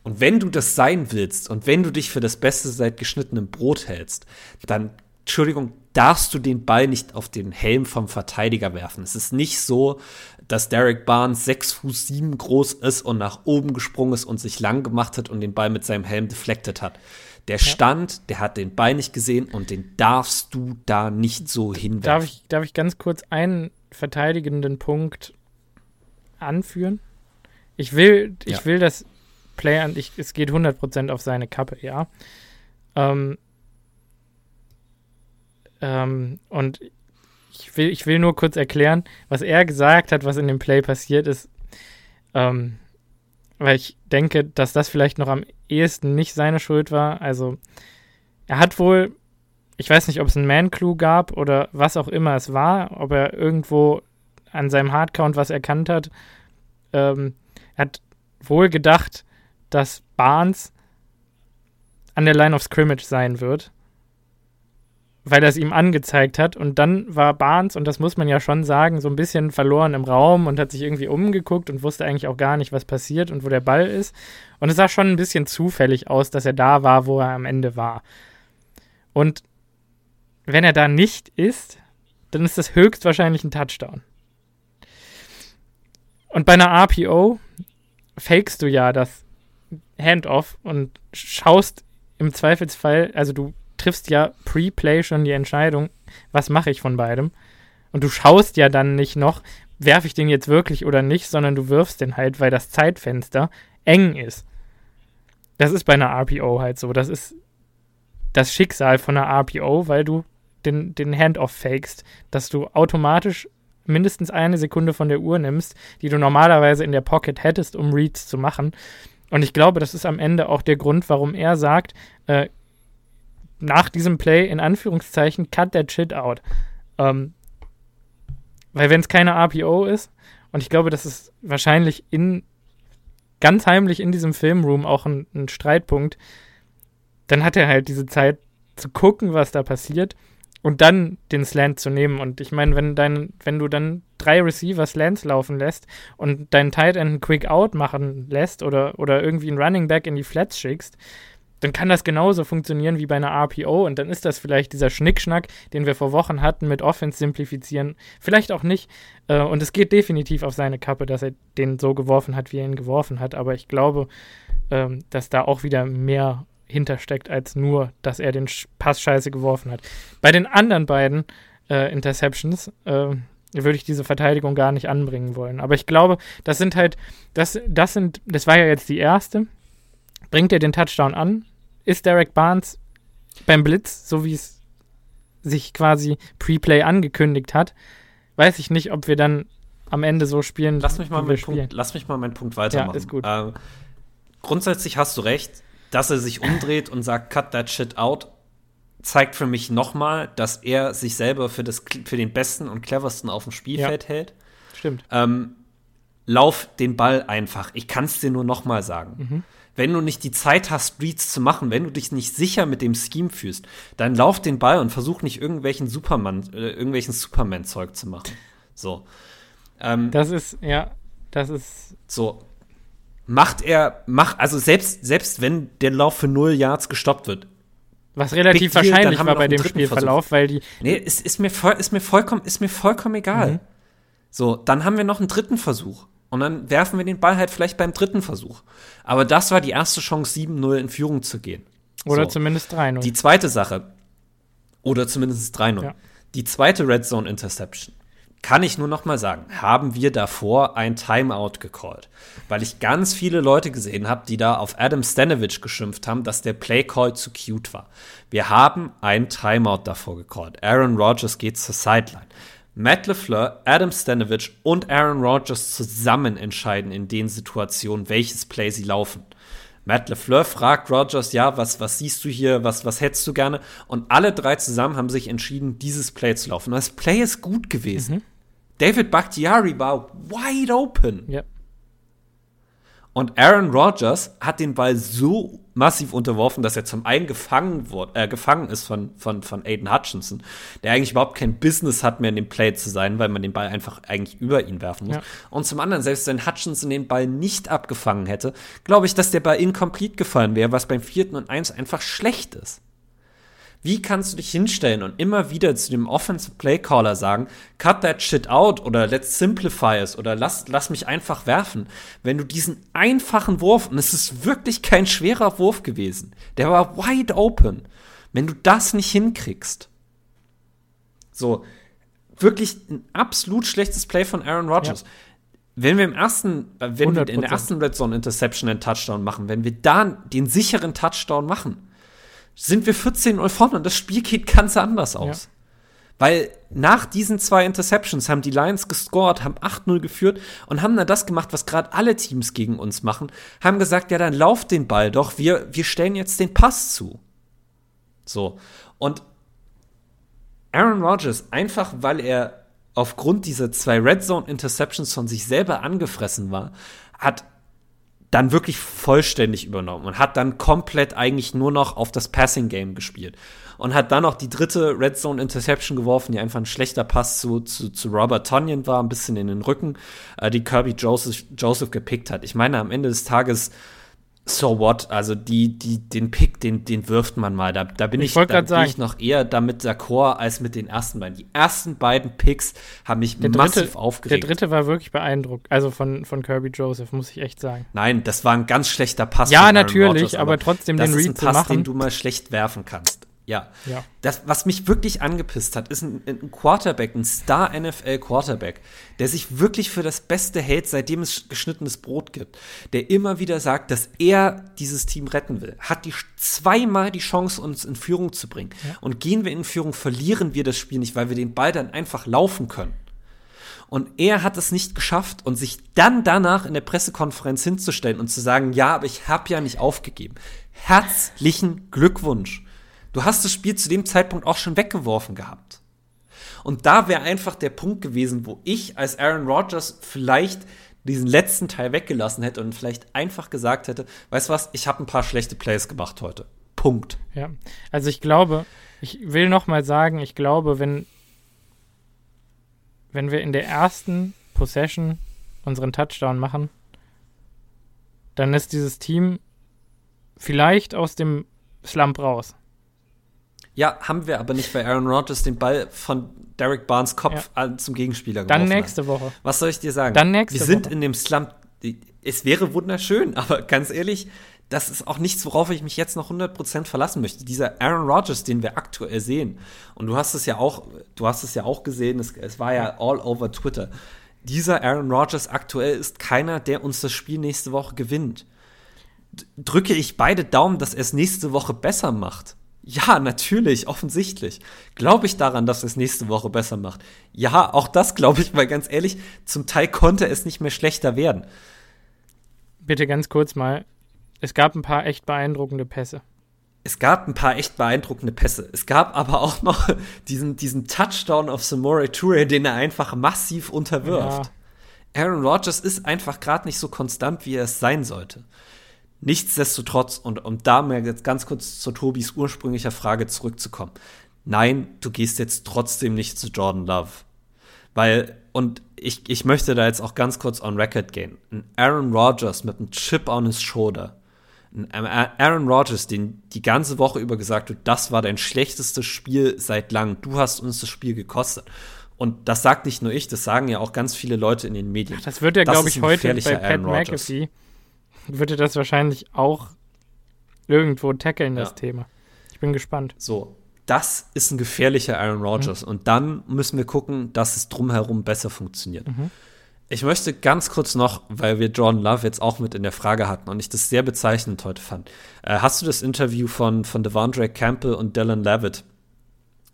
Und wenn du das sein willst und wenn du dich für das Beste seit geschnittenem Brot hältst, dann, Entschuldigung, darfst du den Ball nicht auf den Helm vom Verteidiger werfen. Es ist nicht so, dass Derek Barnes sechs Fuß sieben groß ist und nach oben gesprungen ist und sich lang gemacht hat und den Ball mit seinem Helm deflected hat. Der stand, der hat den Ball nicht gesehen und den darfst du da nicht so hinwerfen. Darf ich, darf ich ganz kurz einen verteidigenden Punkt anführen? Ich will, ich ja. will das Play an, ich, es geht 100% auf seine Kappe, ja. Ähm, ähm, und ich will, ich will nur kurz erklären, was er gesagt hat, was in dem Play passiert ist. Ähm, weil ich denke, dass das vielleicht noch am ehesten nicht seine Schuld war. Also, er hat wohl, ich weiß nicht, ob es einen Man-Clue gab oder was auch immer es war, ob er irgendwo an seinem Hardcount was erkannt hat. Ähm, er hat wohl gedacht, dass Barnes an der Line of Scrimmage sein wird, weil er es ihm angezeigt hat. Und dann war Barnes, und das muss man ja schon sagen, so ein bisschen verloren im Raum und hat sich irgendwie umgeguckt und wusste eigentlich auch gar nicht, was passiert und wo der Ball ist. Und es sah schon ein bisschen zufällig aus, dass er da war, wo er am Ende war. Und wenn er da nicht ist, dann ist das höchstwahrscheinlich ein Touchdown. Und bei einer RPO fakest du ja, dass Handoff und schaust im Zweifelsfall, also du triffst ja pre-play schon die Entscheidung, was mache ich von beidem. Und du schaust ja dann nicht noch, werfe ich den jetzt wirklich oder nicht, sondern du wirfst den halt, weil das Zeitfenster eng ist. Das ist bei einer RPO halt so. Das ist das Schicksal von einer RPO, weil du den, den Handoff fakest, dass du automatisch mindestens eine Sekunde von der Uhr nimmst, die du normalerweise in der Pocket hättest, um Reads zu machen. Und ich glaube, das ist am Ende auch der Grund, warum er sagt, äh, nach diesem Play in Anführungszeichen, cut that shit out. Ähm, weil wenn es keine RPO ist, und ich glaube, das ist wahrscheinlich in ganz heimlich in diesem Filmroom auch ein, ein Streitpunkt, dann hat er halt diese Zeit zu gucken, was da passiert und dann den Slant zu nehmen. Und ich meine, wenn dein, wenn du dann drei Receiver Slants laufen lässt und deinen Tight End einen Quick Out machen lässt oder, oder irgendwie einen Running Back in die Flats schickst, dann kann das genauso funktionieren wie bei einer RPO und dann ist das vielleicht dieser Schnickschnack, den wir vor Wochen hatten mit Offense simplifizieren. Vielleicht auch nicht. Äh, und es geht definitiv auf seine Kappe, dass er den so geworfen hat, wie er ihn geworfen hat. Aber ich glaube, ähm, dass da auch wieder mehr hintersteckt, als nur, dass er den Pass scheiße geworfen hat. Bei den anderen beiden äh, Interceptions äh, würde ich diese Verteidigung gar nicht anbringen wollen. Aber ich glaube, das sind halt, das, das sind, das war ja jetzt die erste. Bringt er den Touchdown an? Ist Derek Barnes beim Blitz, so wie es sich quasi Pre-Play angekündigt hat? Weiß ich nicht, ob wir dann am Ende so spielen. Lass mich mal, meinen Punkt, lass mich mal meinen Punkt weitermachen. Ja, ist gut. Äh, grundsätzlich hast du recht dass er sich umdreht und sagt, cut that shit out, zeigt für mich nochmal, dass er sich selber für, das, für den besten und cleversten auf dem Spielfeld ja. hält. Stimmt. Ähm, lauf den Ball einfach. Ich kann es dir nur nochmal sagen. Mhm. Wenn du nicht die Zeit hast, Reads zu machen, wenn du dich nicht sicher mit dem Scheme fühlst, dann lauf den Ball und versuch nicht irgendwelchen Superman, äh, irgendwelchen Superman-Zeug zu machen. So. Ähm, das ist, ja, das ist. So, macht er, macht, also selbst, selbst wenn der Lauf für null Yards gestoppt wird. Was relativ Deal, wahrscheinlich war bei dem Spielverlauf, Versuch. weil die. Nee, ist, ist, mir voll, ist, mir vollkommen, ist mir vollkommen egal. Mhm. So, dann haben wir noch einen dritten Versuch. Und dann werfen wir den Ball halt vielleicht beim dritten Versuch. Aber das war die erste Chance, 7-0 in Führung zu gehen. Oder so. zumindest 3-0. Die zweite Sache. Oder zumindest 3-0. Ja. Die zweite Red Zone Interception kann ich nur noch mal sagen, haben wir davor ein Timeout gecallt. Weil ich ganz viele Leute gesehen habe, die da auf Adam Stanovich geschimpft haben, dass der Playcall zu cute war. Wir haben ein Timeout davor gecallt. Aaron Rodgers geht zur Sideline. Matt LeFleur, Adam Stanovich und Aaron Rodgers zusammen entscheiden in den Situationen, welches Play sie laufen. Matt LeFleur fragt Rodgers, ja, was, was siehst du hier, was, was hättest du gerne? Und alle drei zusammen haben sich entschieden, dieses Play zu laufen. Und das Play ist gut gewesen. Mhm. David Bakhtiari war wide open. Ja. Und Aaron Rodgers hat den Ball so massiv unterworfen, dass er zum einen gefangen, wurde, äh, gefangen ist von, von, von Aiden Hutchinson, der eigentlich überhaupt kein Business hat, mehr in dem Play zu sein, weil man den Ball einfach eigentlich über ihn werfen muss. Ja. Und zum anderen, selbst wenn Hutchinson den Ball nicht abgefangen hätte, glaube ich, dass der Ball incomplete gefallen wäre, was beim vierten und eins einfach schlecht ist. Wie kannst du dich hinstellen und immer wieder zu dem Offensive Playcaller sagen, cut that shit out oder let's simplify it oder lass, lass mich einfach werfen, wenn du diesen einfachen Wurf, und es ist wirklich kein schwerer Wurf gewesen, der war wide open, wenn du das nicht hinkriegst. So, wirklich ein absolut schlechtes Play von Aaron Rodgers. Ja. Wenn wir im ersten, wenn 100%. wir in der ersten Red Zone Interception einen Touchdown machen, wenn wir da den sicheren Touchdown machen, sind wir 14-0 vorne und das Spiel geht ganz anders aus. Ja. Weil nach diesen zwei Interceptions haben die Lions gescored, haben 8-0 geführt und haben dann das gemacht, was gerade alle Teams gegen uns machen, haben gesagt, ja, dann lauft den Ball doch, wir, wir stellen jetzt den Pass zu. So. Und Aaron Rodgers, einfach weil er aufgrund dieser zwei Red Zone Interceptions von sich selber angefressen war, hat dann wirklich vollständig übernommen und hat dann komplett eigentlich nur noch auf das Passing Game gespielt und hat dann noch die dritte Red Zone Interception geworfen, die einfach ein schlechter Pass zu, zu, zu Robert Tonyan war, ein bisschen in den Rücken, äh, die Kirby Joseph, Joseph gepickt hat. Ich meine, am Ende des Tages so what? Also die, die, den Pick, den, den wirft man mal. Da, da bin ich, ich, da bin ich noch eher damit d'accord als mit den ersten beiden. Die ersten beiden Picks haben mich der massiv dritte, aufgeregt. Der dritte war wirklich beeindruckt. Also von, von Kirby Joseph, muss ich echt sagen. Nein, das war ein ganz schlechter Pass. Ja, natürlich, Rodgers, aber, aber, trotzdem den Read ist ein Pass, zu machen. den du mal schlecht werfen kannst. Ja. ja. Das, was mich wirklich angepisst hat, ist ein, ein Quarterback, ein Star-NFL-Quarterback, der sich wirklich für das Beste hält, seitdem es geschnittenes Brot gibt. Der immer wieder sagt, dass er dieses Team retten will. Hat die zweimal die Chance, uns in Führung zu bringen. Ja. Und gehen wir in Führung, verlieren wir das Spiel nicht, weil wir den Ball dann einfach laufen können. Und er hat es nicht geschafft und sich dann danach in der Pressekonferenz hinzustellen und zu sagen, ja, aber ich habe ja nicht aufgegeben. Herzlichen Glückwunsch. Du hast das Spiel zu dem Zeitpunkt auch schon weggeworfen gehabt. Und da wäre einfach der Punkt gewesen, wo ich als Aaron Rodgers vielleicht diesen letzten Teil weggelassen hätte und vielleicht einfach gesagt hätte, weißt was, ich habe ein paar schlechte Plays gemacht heute. Punkt. Ja, also ich glaube, ich will noch mal sagen, ich glaube, wenn wenn wir in der ersten Possession unseren Touchdown machen, dann ist dieses Team vielleicht aus dem Slump raus. Ja, haben wir aber nicht, weil Aaron Rodgers den Ball von Derek Barnes Kopf ja. zum Gegenspieler geworfen Dann nächste hat. Woche. Was soll ich dir sagen? Dann nächste Wir sind Woche. in dem Slump. Es wäre wunderschön, aber ganz ehrlich, das ist auch nichts, worauf ich mich jetzt noch 100% verlassen möchte. Dieser Aaron Rodgers, den wir aktuell sehen, und du hast es ja auch, du hast es ja auch gesehen, es, es war ja all over Twitter. Dieser Aaron Rodgers aktuell ist keiner, der uns das Spiel nächste Woche gewinnt. Drücke ich beide Daumen, dass er es nächste Woche besser macht. Ja, natürlich, offensichtlich. Glaube ich daran, dass es nächste Woche besser macht? Ja, auch das glaube ich, weil ganz ehrlich, zum Teil konnte es nicht mehr schlechter werden. Bitte ganz kurz mal. Es gab ein paar echt beeindruckende Pässe. Es gab ein paar echt beeindruckende Pässe. Es gab aber auch noch diesen, diesen Touchdown auf Samore Toure, den er einfach massiv unterwirft. Ja. Aaron Rodgers ist einfach gerade nicht so konstant, wie er es sein sollte. Nichtsdestotrotz, und um da mal jetzt ganz kurz zu Tobis ursprünglicher Frage zurückzukommen. Nein, du gehst jetzt trotzdem nicht zu Jordan Love. Weil, und ich, ich möchte da jetzt auch ganz kurz on record gehen. Ein Aaron Rodgers mit einem Chip on his shoulder. Ein Aaron Rodgers, den die ganze Woche über gesagt wird, das war dein schlechtestes Spiel seit langem. Du hast uns das Spiel gekostet. Und das sagt nicht nur ich, das sagen ja auch ganz viele Leute in den Medien. Ach, das wird ja, glaube ich, heute bei Pat McAfee würde das wahrscheinlich auch irgendwo tackeln, das ja. Thema. Ich bin gespannt. So, das ist ein gefährlicher Aaron Rodgers. Mhm. Und dann müssen wir gucken, dass es drumherum besser funktioniert. Mhm. Ich möchte ganz kurz noch, weil wir Jordan Love jetzt auch mit in der Frage hatten und ich das sehr bezeichnend heute fand. Äh, hast du das Interview von, von Devondre Campbell und Dylan Levitt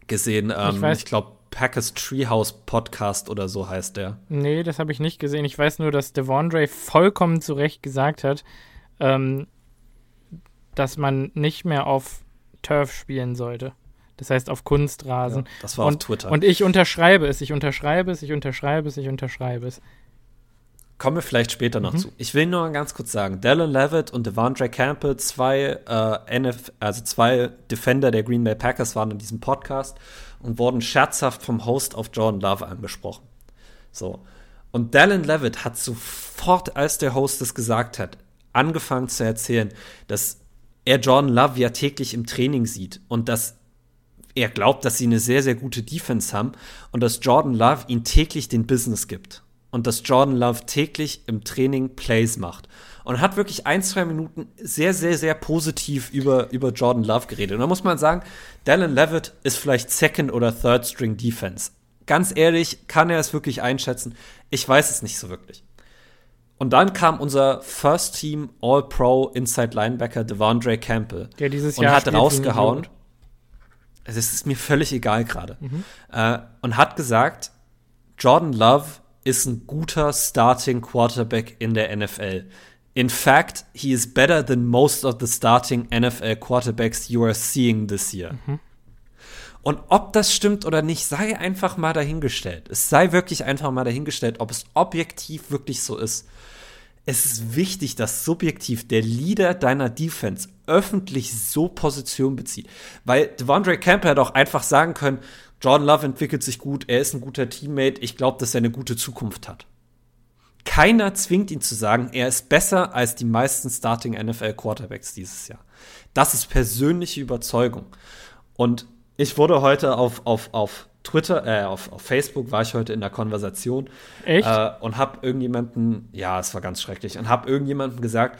gesehen? Ähm, ich, ich glaube, Packers Treehouse Podcast oder so heißt der. Nee, das habe ich nicht gesehen. Ich weiß nur, dass Devondre vollkommen zu Recht gesagt hat, ähm, dass man nicht mehr auf Turf spielen sollte. Das heißt auf Kunstrasen. Ja, das war und, auf Twitter. Und ich unterschreibe es, ich unterschreibe es, ich unterschreibe es, ich unterschreibe es. Kommen wir vielleicht später noch mhm. zu. Ich will nur ganz kurz sagen, Dallin Levitt und Devondre Campbell, zwei äh, NF, also zwei Defender der Green Bay Packers waren in diesem Podcast und wurden scherzhaft vom Host auf Jordan Love angesprochen. So. Und Dallin Levitt hat sofort, als der Host es gesagt hat, angefangen zu erzählen, dass er Jordan Love ja täglich im Training sieht und dass er glaubt, dass sie eine sehr, sehr gute Defense haben und dass Jordan Love ihn täglich den Business gibt und dass Jordan Love täglich im Training Plays macht und hat wirklich ein, zwei Minuten sehr, sehr, sehr positiv über, über Jordan Love geredet. Und da muss man sagen, Dallin Levitt ist vielleicht Second- oder Third-String Defense. Ganz ehrlich, kann er es wirklich einschätzen? Ich weiß es nicht so wirklich. Und dann kam unser First Team All-Pro Inside Linebacker Devondre Campbell Der dieses und hat rausgehauen. Es ist mir völlig egal gerade. Mhm. Äh, und hat gesagt, Jordan Love ist ein guter Starting Quarterback in der NFL. In fact, he is better than most of the starting NFL quarterbacks you are seeing this year. Mhm. Und ob das stimmt oder nicht, sei einfach mal dahingestellt. Es sei wirklich einfach mal dahingestellt, ob es objektiv wirklich so ist. Es ist wichtig, dass subjektiv der Leader deiner Defense öffentlich so Position bezieht. Weil Devondre Campbell hat auch einfach sagen können, Jordan Love entwickelt sich gut, er ist ein guter Teammate, ich glaube, dass er eine gute Zukunft hat keiner zwingt ihn zu sagen, er ist besser als die meisten Starting NFL Quarterbacks dieses Jahr. Das ist persönliche Überzeugung. Und ich wurde heute auf, auf, auf Twitter, äh, auf, auf Facebook war ich heute in der Konversation. Echt? Äh, und hab irgendjemanden, ja, es war ganz schrecklich, und hab irgendjemandem gesagt,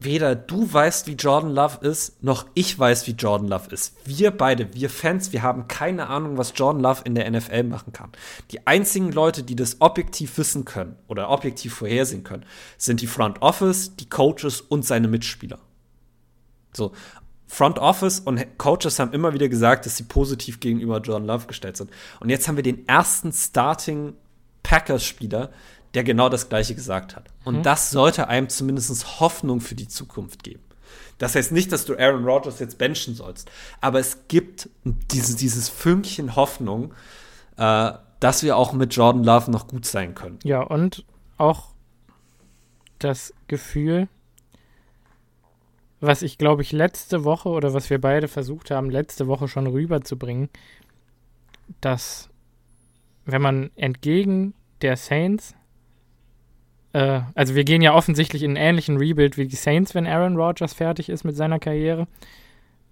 weder du weißt, wie Jordan Love ist, noch ich weiß, wie Jordan Love ist. Wir beide, wir Fans, wir haben keine Ahnung, was Jordan Love in der NFL machen kann. Die einzigen Leute, die das objektiv wissen können oder objektiv vorhersehen können, sind die Front Office, die Coaches und seine Mitspieler. So. Front Office und Coaches haben immer wieder gesagt, dass sie positiv gegenüber Jordan Love gestellt sind. Und jetzt haben wir den ersten Starting Packers-Spieler, der genau das Gleiche gesagt hat. Und mhm. das sollte einem zumindest Hoffnung für die Zukunft geben. Das heißt nicht, dass du Aaron Rodgers jetzt benchen sollst, aber es gibt diese, dieses Fünkchen Hoffnung, äh, dass wir auch mit Jordan Love noch gut sein können. Ja, und auch das Gefühl, was ich glaube ich letzte Woche oder was wir beide versucht haben, letzte Woche schon rüberzubringen, dass wenn man entgegen der Saints äh, also wir gehen ja offensichtlich in einen ähnlichen Rebuild wie die Saints, wenn Aaron Rodgers fertig ist mit seiner Karriere.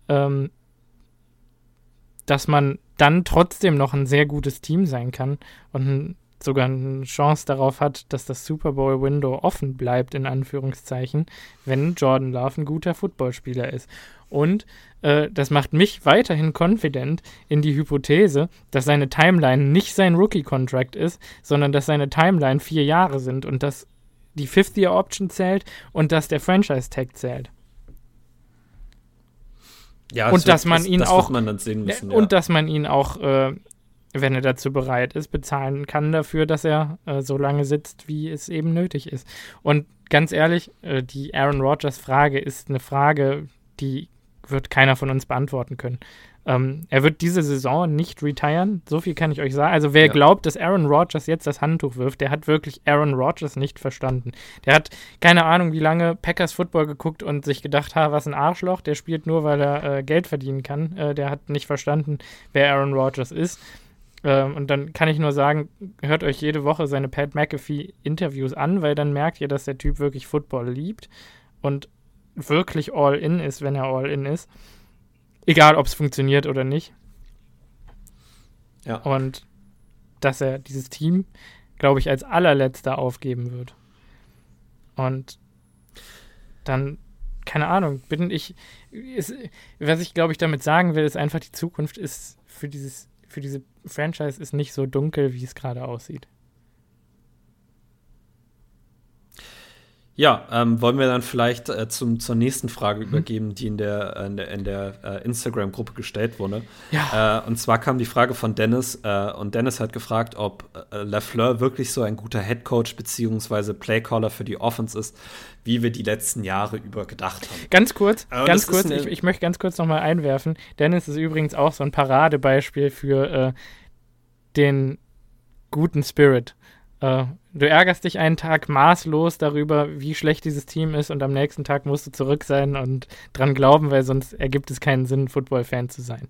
Ähm, dass man dann trotzdem noch ein sehr gutes Team sein kann und sogar eine Chance darauf hat, dass das Super Bowl Window offen bleibt, in Anführungszeichen, wenn Jordan Love ein guter Footballspieler ist. Und äh, das macht mich weiterhin confident in die Hypothese, dass seine Timeline nicht sein Rookie-Contract ist, sondern dass seine Timeline vier Jahre sind und dass die Fifth-Year-Option zählt und dass der Franchise-Tag zählt. Ja, und dass man ihn das auch man müssen, ja. und dass man ihn auch, äh, wenn er dazu bereit ist, bezahlen kann dafür, dass er äh, so lange sitzt, wie es eben nötig ist. Und ganz ehrlich, äh, die Aaron Rodgers Frage ist eine Frage, die wird keiner von uns beantworten können. Ähm, er wird diese Saison nicht retiren, so viel kann ich euch sagen. Also wer ja. glaubt, dass Aaron Rodgers jetzt das Handtuch wirft, der hat wirklich Aaron Rodgers nicht verstanden. Der hat keine Ahnung, wie lange Packers Football geguckt und sich gedacht, ha, was ein Arschloch, der spielt nur, weil er äh, Geld verdienen kann. Äh, der hat nicht verstanden, wer Aaron Rodgers ist. Ähm, und dann kann ich nur sagen, hört euch jede Woche seine Pat McAfee Interviews an, weil dann merkt ihr, dass der Typ wirklich Football liebt und wirklich all in ist, wenn er all in ist. Egal, ob es funktioniert oder nicht. Ja. Und dass er dieses Team, glaube ich, als allerletzter aufgeben wird. Und dann, keine Ahnung, bin ich, ist, was ich, glaube ich, damit sagen will, ist einfach, die Zukunft ist für dieses, für diese Franchise ist nicht so dunkel, wie es gerade aussieht. Ja, ähm, wollen wir dann vielleicht äh, zum, zur nächsten Frage mhm. übergeben, die in der, in der, in der äh, Instagram-Gruppe gestellt wurde. Ja. Äh, und zwar kam die Frage von Dennis äh, und Dennis hat gefragt, ob äh, Lafleur wirklich so ein guter Headcoach bzw. Playcaller für die Offense ist, wie wir die letzten Jahre über gedacht haben. Ganz kurz, ganz kurz, ich, ich, möchte ganz kurz nochmal einwerfen. Dennis ist übrigens auch so ein Paradebeispiel für äh, den guten Spirit du ärgerst dich einen Tag maßlos darüber, wie schlecht dieses Team ist und am nächsten Tag musst du zurück sein und dran glauben, weil sonst ergibt es keinen Sinn, Football-Fan zu sein.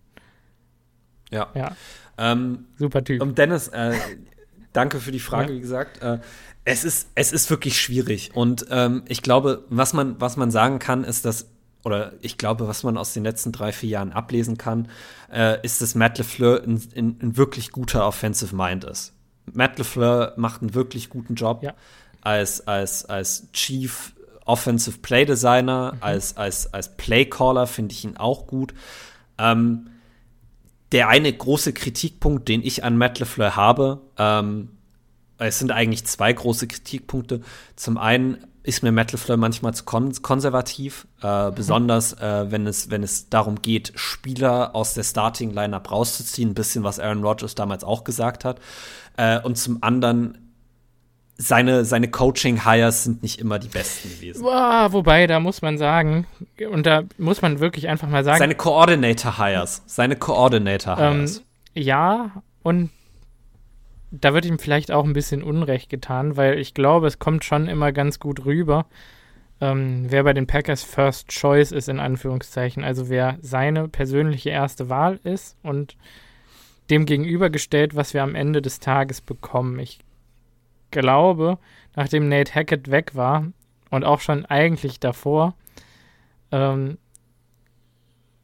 Ja. ja. Ähm, Super Typ. Und Dennis, äh, danke für die Frage, ja. wie gesagt. Äh, es, ist, es ist wirklich schwierig. Und ähm, ich glaube, was man, was man sagen kann, ist, dass oder ich glaube, was man aus den letzten drei, vier Jahren ablesen kann, äh, ist, dass Matt LeFleur ein, ein, ein wirklich guter Offensive Mind ist. Matt LeFleur macht einen wirklich guten Job ja. als, als, als Chief Offensive Play Designer, mhm. als, als, als Playcaller finde ich ihn auch gut. Ähm, der eine große Kritikpunkt, den ich an Matt LeFleur habe, ähm, es sind eigentlich zwei große Kritikpunkte. Zum einen ist mir Matt LeFleur manchmal zu kon konservativ, äh, mhm. besonders äh, wenn, es, wenn es darum geht, Spieler aus der Starting-Lineup rauszuziehen, ein bisschen was Aaron Rodgers damals auch gesagt hat. Äh, und zum anderen seine, seine Coaching-Hires sind nicht immer die besten gewesen. Boah, wobei, da muss man sagen, und da muss man wirklich einfach mal sagen. Seine Coordinator-Hires. Seine Coordinator-Hires. Ähm, ja, und da wird ihm vielleicht auch ein bisschen Unrecht getan, weil ich glaube, es kommt schon immer ganz gut rüber, ähm, wer bei den Packers First Choice ist, in Anführungszeichen. Also wer seine persönliche erste Wahl ist und dem gegenübergestellt, was wir am Ende des Tages bekommen. Ich glaube, nachdem Nate Hackett weg war und auch schon eigentlich davor, ähm,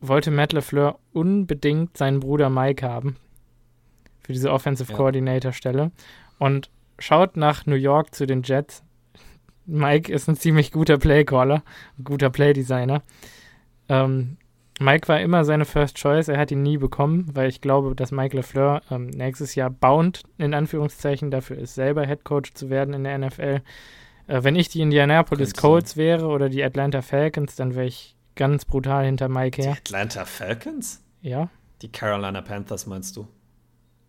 wollte Matt LeFleur unbedingt seinen Bruder Mike haben für diese Offensive ja. Coordinator Stelle und schaut nach New York zu den Jets. Mike ist ein ziemlich guter Playcaller, ein guter Playdesigner. Ähm, Mike war immer seine First Choice, er hat ihn nie bekommen, weil ich glaube, dass Mike LeFleur ähm, nächstes Jahr bound, in Anführungszeichen, dafür ist, selber Head Coach zu werden in der NFL. Äh, wenn ich die Indianapolis Colts wäre oder die Atlanta Falcons, dann wäre ich ganz brutal hinter Mike her. Die Atlanta Falcons? Ja. Die Carolina Panthers meinst du?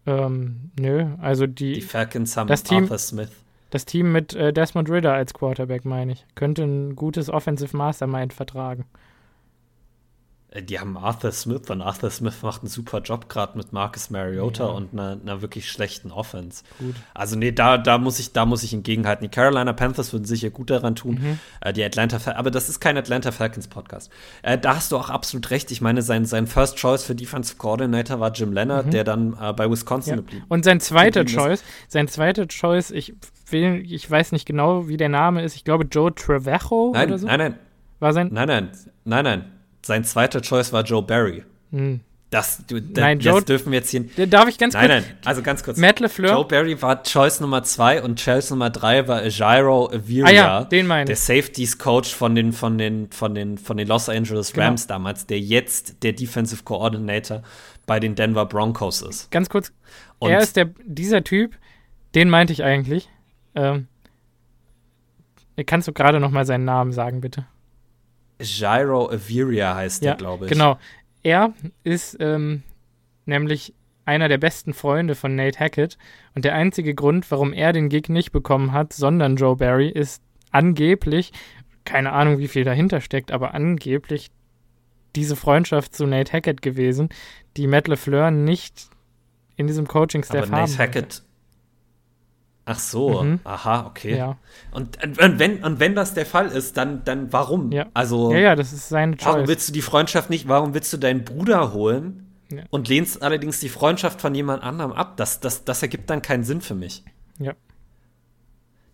Ähm, nö, also die. Die Falcons haben das Team, Arthur Smith. Das Team mit äh, Desmond Ritter als Quarterback, meine ich. Könnte ein gutes Offensive Mastermind vertragen. Äh, die haben Arthur Smith und Arthur Smith macht einen super Job gerade mit Marcus Mariota ja. und einer, einer, wirklich schlechten Offense. Gut. Also nee, da, da muss ich, da muss ich entgegenhalten. Die Carolina Panthers würden sicher gut daran tun. Mhm. Äh, die Atlanta, aber das ist kein Atlanta Falcons Podcast. Äh, da hast du auch absolut recht. Ich meine, sein, sein First Choice für Defensive Coordinator war Jim Leonard, mhm. der dann äh, bei Wisconsin ja. geblieben. Und sein zweiter Choice, sein zweiter Choice, ich will, ich weiß nicht genau, wie der Name ist. Ich glaube Joe Trevejo nein, oder so. Nein, nein. War sein? Nein, nein, nein, nein sein zweiter Choice war Joe Barry. Hm. Das, du, nein, das Joe, dürfen wir jetzt hier. Darf ich ganz nein, kurz? Nein, nein, also ganz kurz. Matt LeFleur. Joe Barry war Choice Nummer zwei und Choice Nummer drei war Jairo Aviria. Ah ja, den meine Der Safeties Coach von den, von den, von den, von den Los Angeles genau. Rams genau. damals, der jetzt der Defensive Coordinator bei den Denver Broncos ist. Ganz kurz. Und er ist der, dieser Typ, den meinte ich eigentlich. Ähm, kannst du gerade noch mal seinen Namen sagen, bitte? Gyro Averia heißt ja, der, glaube ich. Genau. Er ist ähm, nämlich einer der besten Freunde von Nate Hackett. Und der einzige Grund, warum er den Gig nicht bekommen hat, sondern Joe Barry, ist angeblich, keine Ahnung, wie viel dahinter steckt, aber angeblich diese Freundschaft zu Nate Hackett gewesen, die Matt LeFleur nicht in diesem Coaching-Staff haben. Nate Hackett Ach so, mhm. aha, okay. Ja. Und, und, wenn, und wenn das der Fall ist, dann, dann warum? Ja. Also, ja, ja, das ist seine Choice. Warum willst du die Freundschaft nicht, warum willst du deinen Bruder holen ja. und lehnst allerdings die Freundschaft von jemand anderem ab? Das, das, das ergibt dann keinen Sinn für mich. Ja.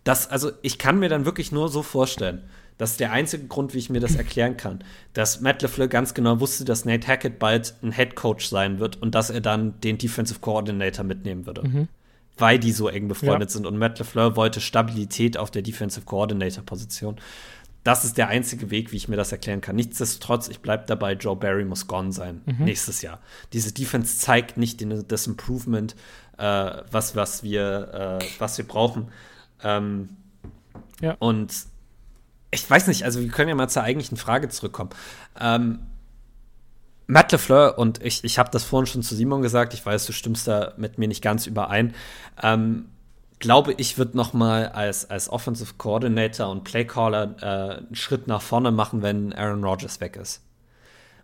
Das, also, ich kann mir dann wirklich nur so vorstellen, das ist der einzige Grund, wie ich mir das erklären kann, dass Matt LeFleur ganz genau wusste, dass Nate Hackett bald ein Head Coach sein wird und dass er dann den Defensive Coordinator mitnehmen würde. Mhm weil die so eng befreundet ja. sind. Und Matt LeFleur wollte Stabilität auf der Defensive Coordinator-Position. Das ist der einzige Weg, wie ich mir das erklären kann. Nichtsdestotrotz, ich bleibe dabei, Joe Barry muss gone sein mhm. nächstes Jahr. Diese Defense zeigt nicht den, das Improvement, äh, was, was, wir, äh, was wir brauchen. Ähm, ja. Und ich weiß nicht, also wir können ja mal zur eigentlichen Frage zurückkommen. Ähm, Matt LeFleur, und ich, ich habe das vorhin schon zu Simon gesagt, ich weiß, du stimmst da mit mir nicht ganz überein, ähm, glaube ich, wird noch mal als, als Offensive Coordinator und Playcaller äh, einen Schritt nach vorne machen, wenn Aaron Rodgers weg ist.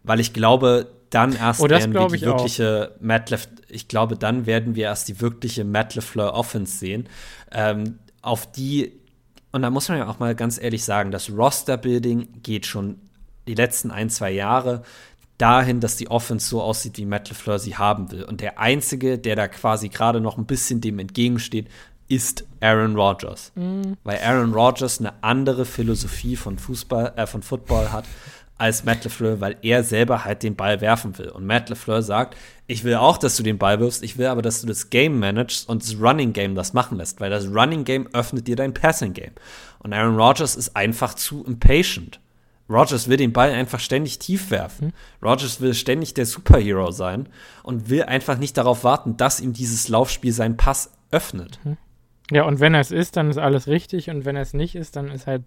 Weil ich glaube, dann erst oh, werden wir die wirkliche auch. Matt Lef ich glaube, dann werden wir erst die wirkliche Matt LeFleur Offense sehen, ähm, auf die und da muss man ja auch mal ganz ehrlich sagen, das Roster-Building geht schon die letzten ein, zwei Jahre dahin, dass die Offense so aussieht, wie Matt LeFleur sie haben will. Und der Einzige, der da quasi gerade noch ein bisschen dem entgegensteht, ist Aaron Rodgers. Mhm. Weil Aaron Rodgers eine andere Philosophie von Fußball, äh, von Football hat als Matt LeFleur, weil er selber halt den Ball werfen will. Und Matt LeFleur sagt, ich will auch, dass du den Ball wirfst, ich will aber, dass du das Game managst und das Running Game das machen lässt, weil das Running Game öffnet dir dein Passing Game. Und Aaron Rodgers ist einfach zu impatient. Rogers will den Ball einfach ständig tief werfen. Mhm. Rogers will ständig der Superhero sein und will einfach nicht darauf warten, dass ihm dieses Laufspiel seinen Pass öffnet. Mhm. Ja, und wenn er es ist, dann ist alles richtig und wenn er es nicht ist, dann ist halt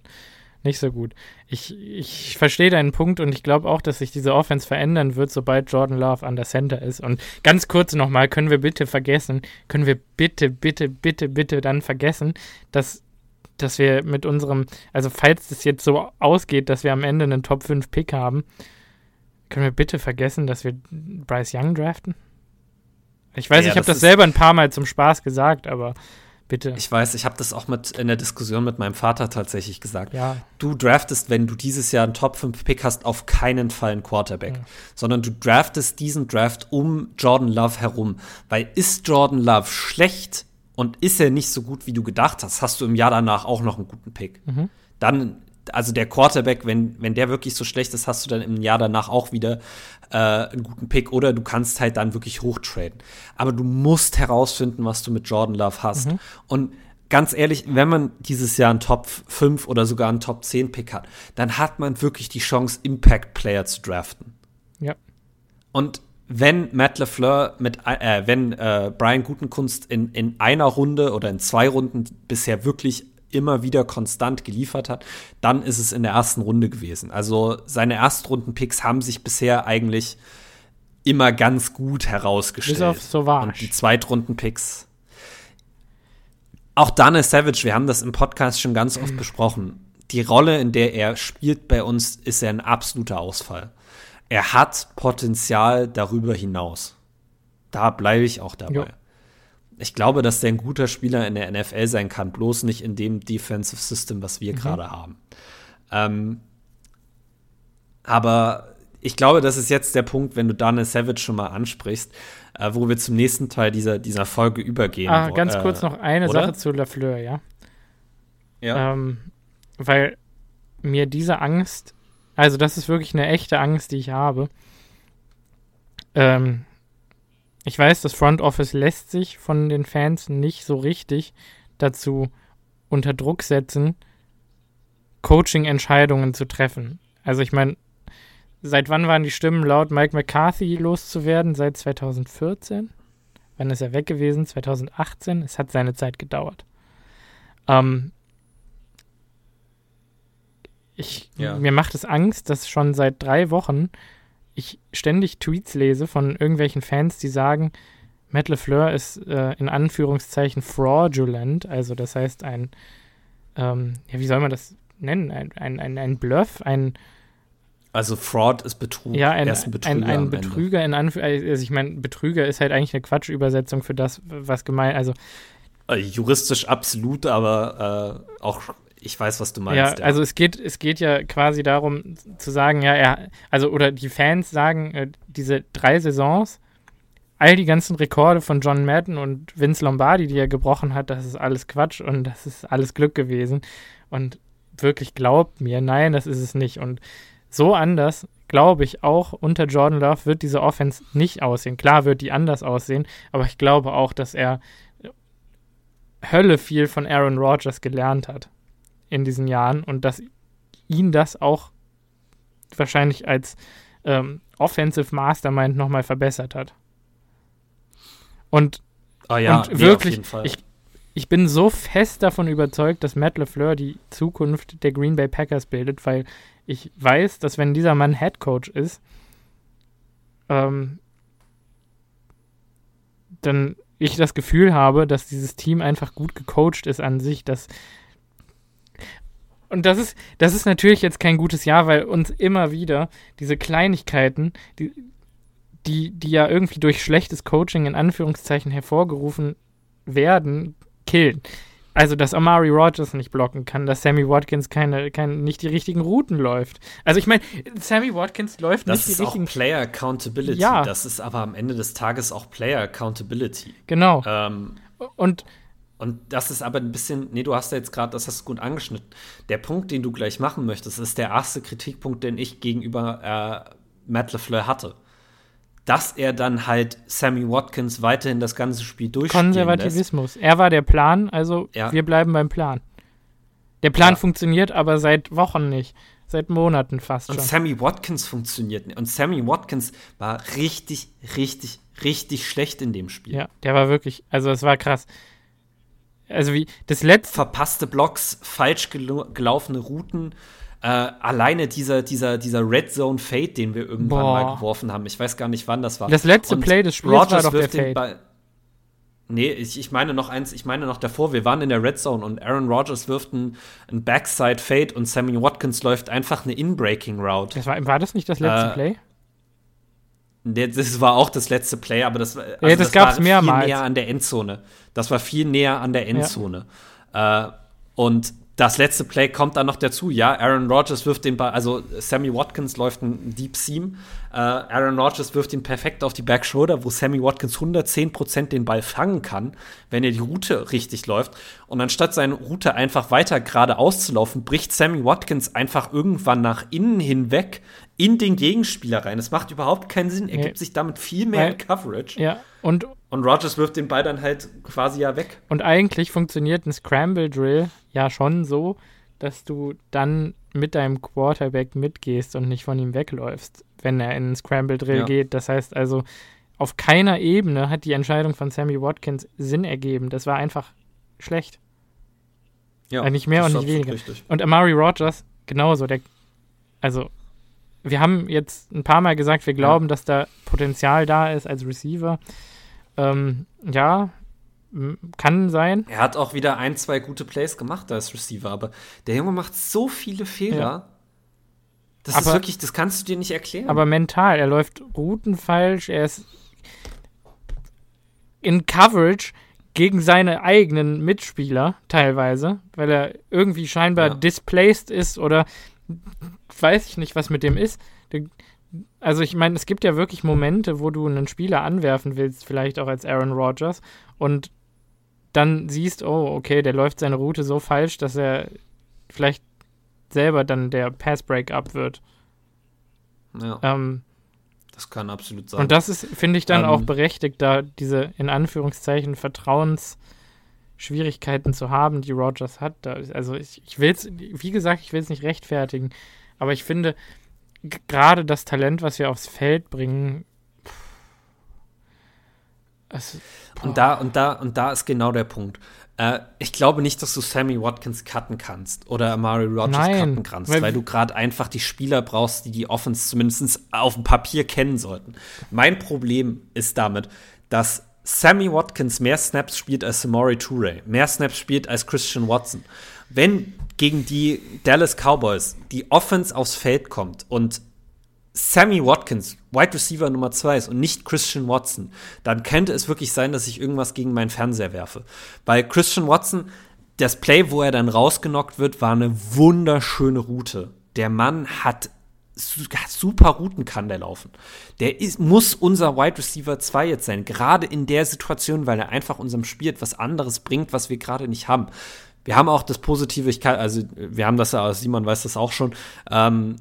nicht so gut. Ich, ich verstehe deinen Punkt und ich glaube auch, dass sich diese Offense verändern wird, sobald Jordan Love an der Center ist. Und ganz kurz nochmal, können wir bitte vergessen, können wir bitte, bitte, bitte, bitte dann vergessen, dass dass wir mit unserem, also falls es jetzt so ausgeht, dass wir am Ende einen Top 5 Pick haben, können wir bitte vergessen, dass wir Bryce Young draften? Ich weiß, ja, ich habe das selber ein paar Mal zum Spaß gesagt, aber bitte. Ich weiß, ich habe das auch mit in der Diskussion mit meinem Vater tatsächlich gesagt. Ja. Du draftest, wenn du dieses Jahr einen Top 5 Pick hast, auf keinen Fall einen Quarterback, ja. sondern du draftest diesen Draft um Jordan Love herum, weil ist Jordan Love schlecht, und ist er nicht so gut, wie du gedacht hast, hast du im Jahr danach auch noch einen guten Pick. Mhm. Dann, also der Quarterback, wenn, wenn der wirklich so schlecht ist, hast du dann im Jahr danach auch wieder äh, einen guten Pick oder du kannst halt dann wirklich hochtraden. Aber du musst herausfinden, was du mit Jordan Love hast. Mhm. Und ganz ehrlich, wenn man dieses Jahr einen Top 5 oder sogar einen Top 10 Pick hat, dann hat man wirklich die Chance, Impact Player zu draften. Ja. Und wenn Matt LeFleur mit, äh, wenn äh, Brian Gutenkunst in, in einer Runde oder in zwei Runden bisher wirklich immer wieder konstant geliefert hat, dann ist es in der ersten Runde gewesen. Also seine Erstrunden-Picks haben sich bisher eigentlich immer ganz gut herausgestellt. Bis auf Sauvage. Und die Zweitrunden-Picks. Auch Dana Savage, wir haben das im Podcast schon ganz oft besprochen. Die Rolle, in der er spielt bei uns, ist ja ein absoluter Ausfall er hat Potenzial darüber hinaus. Da bleibe ich auch dabei. Jo. Ich glaube, dass der ein guter Spieler in der NFL sein kann, bloß nicht in dem Defensive System, was wir mhm. gerade haben. Ähm, aber ich glaube, das ist jetzt der Punkt, wenn du Daniel Savage schon mal ansprichst, äh, wo wir zum nächsten Teil dieser, dieser Folge übergehen. Ah, ganz äh, kurz noch eine oder? Sache zu Lafleur, ja. Ja. Ähm, weil mir diese Angst also, das ist wirklich eine echte Angst, die ich habe. Ähm, ich weiß, das Front Office lässt sich von den Fans nicht so richtig dazu unter Druck setzen, Coaching-Entscheidungen zu treffen. Also, ich meine, seit wann waren die Stimmen laut, Mike McCarthy loszuwerden? Seit 2014? Wann ist er weg gewesen? 2018? Es hat seine Zeit gedauert. Ähm, ich, ja. Mir macht es Angst, dass schon seit drei Wochen ich ständig Tweets lese von irgendwelchen Fans, die sagen, Matt LeFleur ist äh, in Anführungszeichen fraudulent, also das heißt ein, ähm, ja, wie soll man das nennen? Ein, ein, ein, ein Bluff, ein also Fraud ist Betrug. Ja, ein, ein Betrüger. Ein, ein Betrüger in Anführungszeichen, also ich meine, Betrüger ist halt eigentlich eine Quatschübersetzung für das, was gemeint, also äh, juristisch absolut, aber äh, auch ich weiß, was du meinst. Ja, ja, also es geht, es geht ja quasi darum zu sagen, ja, er, also oder die Fans sagen, äh, diese drei Saisons, all die ganzen Rekorde von John Madden und Vince Lombardi, die er gebrochen hat, das ist alles Quatsch und das ist alles Glück gewesen. Und wirklich glaubt mir, nein, das ist es nicht. Und so anders, glaube ich, auch unter Jordan Love wird diese Offense nicht aussehen. Klar wird die anders aussehen, aber ich glaube auch, dass er Hölle viel von Aaron Rodgers gelernt hat in diesen Jahren und dass ihn das auch wahrscheinlich als ähm, Offensive Mastermind nochmal verbessert hat. Und, oh ja, und wirklich, ich, ich bin so fest davon überzeugt, dass Matt LeFleur die Zukunft der Green Bay Packers bildet, weil ich weiß, dass wenn dieser Mann Head Coach ist, ähm, dann ich das Gefühl habe, dass dieses Team einfach gut gecoacht ist an sich, dass und das ist, das ist natürlich jetzt kein gutes Jahr, weil uns immer wieder diese Kleinigkeiten, die, die, die ja irgendwie durch schlechtes Coaching in Anführungszeichen hervorgerufen werden, killen. Also, dass Amari Rogers nicht blocken kann, dass Sammy Watkins keine, keine, nicht die richtigen Routen läuft. Also, ich meine, Sammy Watkins läuft das nicht die richtigen. Das ist auch Player Accountability. Ja. Das ist aber am Ende des Tages auch Player Accountability. Genau. Ähm, und und das ist aber ein bisschen, nee, du hast ja jetzt gerade, das hast du gut angeschnitten. Der Punkt, den du gleich machen möchtest, ist der erste Kritikpunkt, den ich gegenüber äh, Matt LeFleur hatte. Dass er dann halt Sammy Watkins weiterhin das ganze Spiel durchspielen Konservativismus. Lässt. Er war der Plan, also ja. wir bleiben beim Plan. Der Plan ja. funktioniert aber seit Wochen nicht. Seit Monaten fast schon. Und Sammy Watkins funktioniert nicht. Und Sammy Watkins war richtig, richtig, richtig schlecht in dem Spiel. Ja, der war wirklich, also es war krass. Also wie das letzte. Verpasste Blocks, falsch gel gelaufene Routen. Äh, alleine dieser, dieser, dieser Red Zone Fade, den wir irgendwann Boah. mal geworfen haben. Ich weiß gar nicht, wann das war. Das letzte Und Play des Spiels Rogers war doch der Fade. Ball Nee, ich, ich meine noch eins, ich meine noch davor, wir waren in der Red Zone und Aaron Rodgers wirft einen, einen Backside Fade und Sammy Watkins läuft einfach eine In-Breaking Route. Das war, war das nicht das letzte äh, Play? Das war auch das letzte Play, aber das, also ja, das, das gab's war mehrmals. viel näher an der Endzone. Das war viel näher an der Endzone. Ja. Äh, und das letzte Play kommt dann noch dazu. Ja, Aaron Rodgers wirft den Ball, also Sammy Watkins läuft ein Deep Seam. Äh, Aaron Rodgers wirft ihn perfekt auf die Back Shoulder, wo Sammy Watkins 110% den Ball fangen kann, wenn er die Route richtig läuft. Und anstatt seine Route einfach weiter geradeaus zu laufen, bricht Sammy Watkins einfach irgendwann nach innen hinweg in den Gegenspieler rein. Es macht überhaupt keinen Sinn. Er nee. gibt sich damit viel mehr Weil, Coverage. Ja, und und Rogers wirft den Ball dann halt quasi ja weg. Und eigentlich funktioniert ein Scramble Drill ja schon so, dass du dann mit deinem Quarterback mitgehst und nicht von ihm wegläufst, wenn er in einen Scramble Drill ja. geht. Das heißt also, auf keiner Ebene hat die Entscheidung von Sammy Watkins Sinn ergeben. Das war einfach schlecht. Ja, also nicht mehr und nicht weniger. Richtig. Und Amari Rogers genauso. Der, also, wir haben jetzt ein paar Mal gesagt, wir glauben, ja. dass da Potenzial da ist als Receiver. Ähm, ja, kann sein. Er hat auch wieder ein, zwei gute Plays gemacht als Receiver, aber der Junge macht so viele Fehler. Ja. Das aber, ist wirklich, das kannst du dir nicht erklären. Aber mental, er läuft Routen falsch, er ist in Coverage gegen seine eigenen Mitspieler teilweise, weil er irgendwie scheinbar ja. displaced ist oder weiß ich nicht, was mit dem ist. Also ich meine, es gibt ja wirklich Momente, wo du einen Spieler anwerfen willst, vielleicht auch als Aaron Rodgers, und dann siehst, oh, okay, der läuft seine Route so falsch, dass er vielleicht selber dann der Pass-Break-up wird. Ja. Ähm, das kann absolut sein. Und das ist, finde ich, dann ähm, auch berechtigt, da diese in Anführungszeichen Vertrauensschwierigkeiten zu haben, die Rogers hat. Da, also ich, ich will es, wie gesagt, ich will es nicht rechtfertigen, aber ich finde, gerade das Talent, was wir aufs Feld bringen. Also, und da, und da, und da ist genau der Punkt. Äh, ich glaube nicht, dass du Sammy Watkins cutten kannst oder Amari Rogers Nein, cutten kannst, weil, weil du gerade einfach die Spieler brauchst, die die Offense zumindest auf dem Papier kennen sollten. Mein Problem ist damit, dass Sammy Watkins mehr Snaps spielt als Samori Toure, mehr Snaps spielt als Christian Watson. Wenn gegen die Dallas Cowboys die Offense aufs Feld kommt und Sammy Watkins, Wide Receiver Nummer 2 ist und nicht Christian Watson, dann könnte es wirklich sein, dass ich irgendwas gegen meinen Fernseher werfe. Weil Christian Watson, das Play, wo er dann rausgenockt wird, war eine wunderschöne Route. Der Mann hat super Routen kann der laufen. Der ist, muss unser Wide Receiver 2 jetzt sein, gerade in der Situation, weil er einfach unserem Spiel etwas anderes bringt, was wir gerade nicht haben wir haben auch das Positive, ich kann, also wir haben das ja, Simon weiß das auch schon, ähm,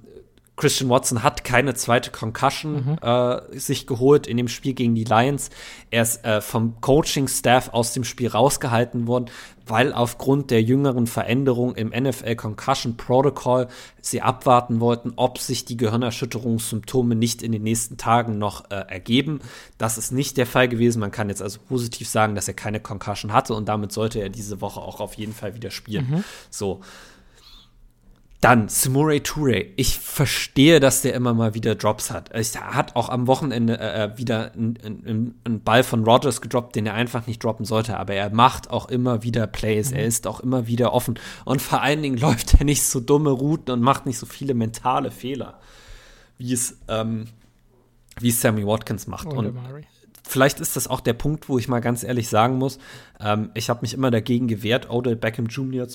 Christian Watson hat keine zweite Concussion mhm. äh, sich geholt in dem Spiel gegen die Lions. Er ist äh, vom Coaching-Staff aus dem Spiel rausgehalten worden, weil aufgrund der jüngeren Veränderung im NFL Concussion Protocol sie abwarten wollten, ob sich die Gehirnerschütterungssymptome nicht in den nächsten Tagen noch äh, ergeben. Das ist nicht der Fall gewesen. Man kann jetzt also positiv sagen, dass er keine Concussion hatte und damit sollte er diese Woche auch auf jeden Fall wieder spielen. Mhm. So. Dann Simure Toure. Ich verstehe, dass der immer mal wieder Drops hat. Er hat auch am Wochenende äh, äh wieder einen Ball von Rogers gedroppt, den er einfach nicht droppen sollte. Aber er macht auch immer wieder Plays. Mhm. Er ist auch immer wieder offen. Und vor allen Dingen läuft er nicht so dumme Routen und macht nicht so viele mentale Fehler, wie es, ähm, wie es Sammy Watkins macht. Oh, und vielleicht ist das auch der Punkt, wo ich mal ganz ehrlich sagen muss, ähm, ich habe mich immer dagegen gewehrt, Odell Beckham Jr